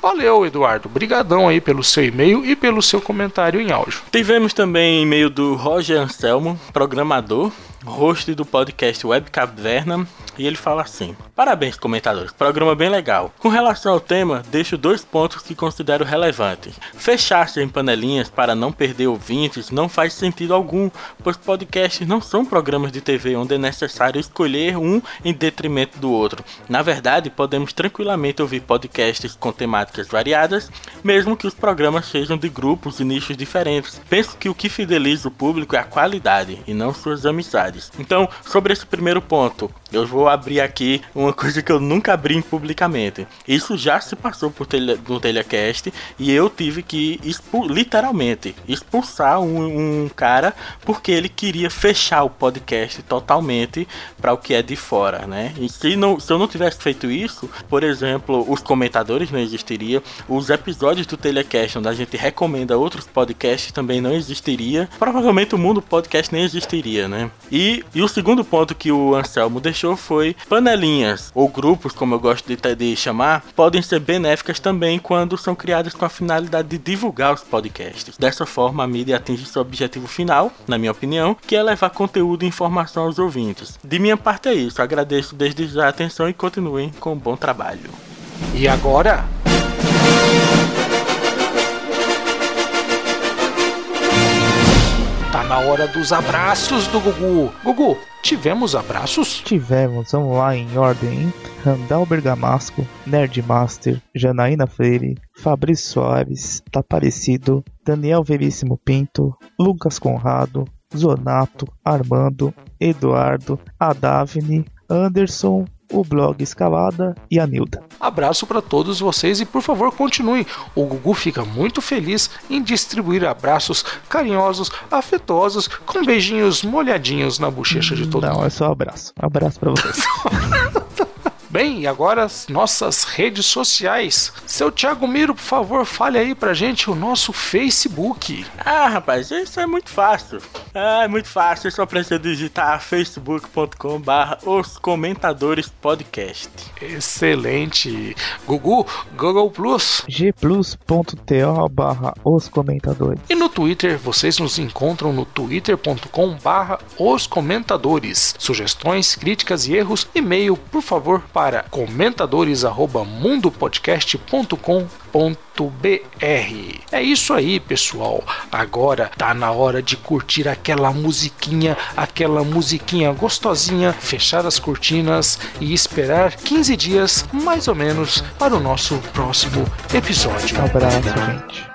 Valeu, Eduardo. Brigadão aí pelo seu e-mail e pelo seu comentário em áudio. Tivemos também e-mail do Roger Anselmo, programador, host do podcast Web Caverna, e ele fala assim: Parabéns, comentadores, programa bem legal. Com relação ao tema, deixo dois pontos que considero relevantes. Fechar-se em panelinhas para não perder ouvintes não faz sentido algum, pois podcasts não são programas de TV onde é necessário escolher um em detrimento do outro. Na verdade, podemos tranquilamente ouvir podcasts com temáticas variadas, mesmo que os programas sejam de grupos e nichos diferentes. Penso que o que fideliza o público é a qualidade e não suas amizades. Então, sobre esse primeiro ponto, eu vou abrir aqui uma coisa que eu nunca abri publicamente. Isso já se passou por tele, no Telecast e eu tive que expu- literalmente expulsar um, um cara porque ele queria fechar o podcast totalmente para o que é de fora, né? E se, não, se eu não tivesse feito isso, por exemplo, os comentadores não existiria, os episódios do Telecast onde a gente recomenda outros podcasts também não existiria. Provavelmente o mundo podcast nem existiria, né? E, e o segundo ponto que o Anselmo deixou foi panelinhas ou grupos, como eu gosto de, de chamar, podem ser benéficas também quando são criadas com a finalidade de divulgar os podcasts. Dessa forma, a mídia atinge seu objetivo final, na minha opinião, que é levar conteúdo e informação aos ouvintes. De minha parte é isso. Agradeço desde já a atenção e continuem com um bom trabalho. E agora? Na hora dos abraços do Gugu. Gugu, tivemos abraços? Tivemos, vamos lá em ordem, hein? Randall Bergamasco, Nerdmaster, Janaína Freire, Fabrício Soares, Taparecido, Daniel Veríssimo Pinto, Lucas Conrado, Zonato, Armando, Eduardo, Adavne, Anderson, o blog Escalada e a Nilda. Abraço para todos vocês e por favor continue. O Gugu fica muito feliz em distribuir abraços carinhosos, afetuosos, com beijinhos molhadinhos na bochecha de todo Não, mundo. é só abraço. Abraço pra vocês. [laughs] Bem, e agora as nossas redes sociais. Seu Thiago Miro, por favor, fale aí pra gente o nosso Facebook. Ah, rapaz, isso é muito fácil. Ah, é muito fácil, só precisa digitar facebook.com barra os comentadores podcast. Excelente. Gugu, Google Plus. gplus.to barra os comentadores. E no Twitter, vocês nos encontram no twitter.com barra os comentadores. Sugestões, críticas e erros, e-mail, por favor, para comentadores@mundopodcast.com.br. É isso aí, pessoal. Agora tá na hora de curtir aquela musiquinha, aquela musiquinha gostosinha, fechar as cortinas e esperar 15 dias, mais ou menos, para o nosso próximo episódio. Abraço, gente.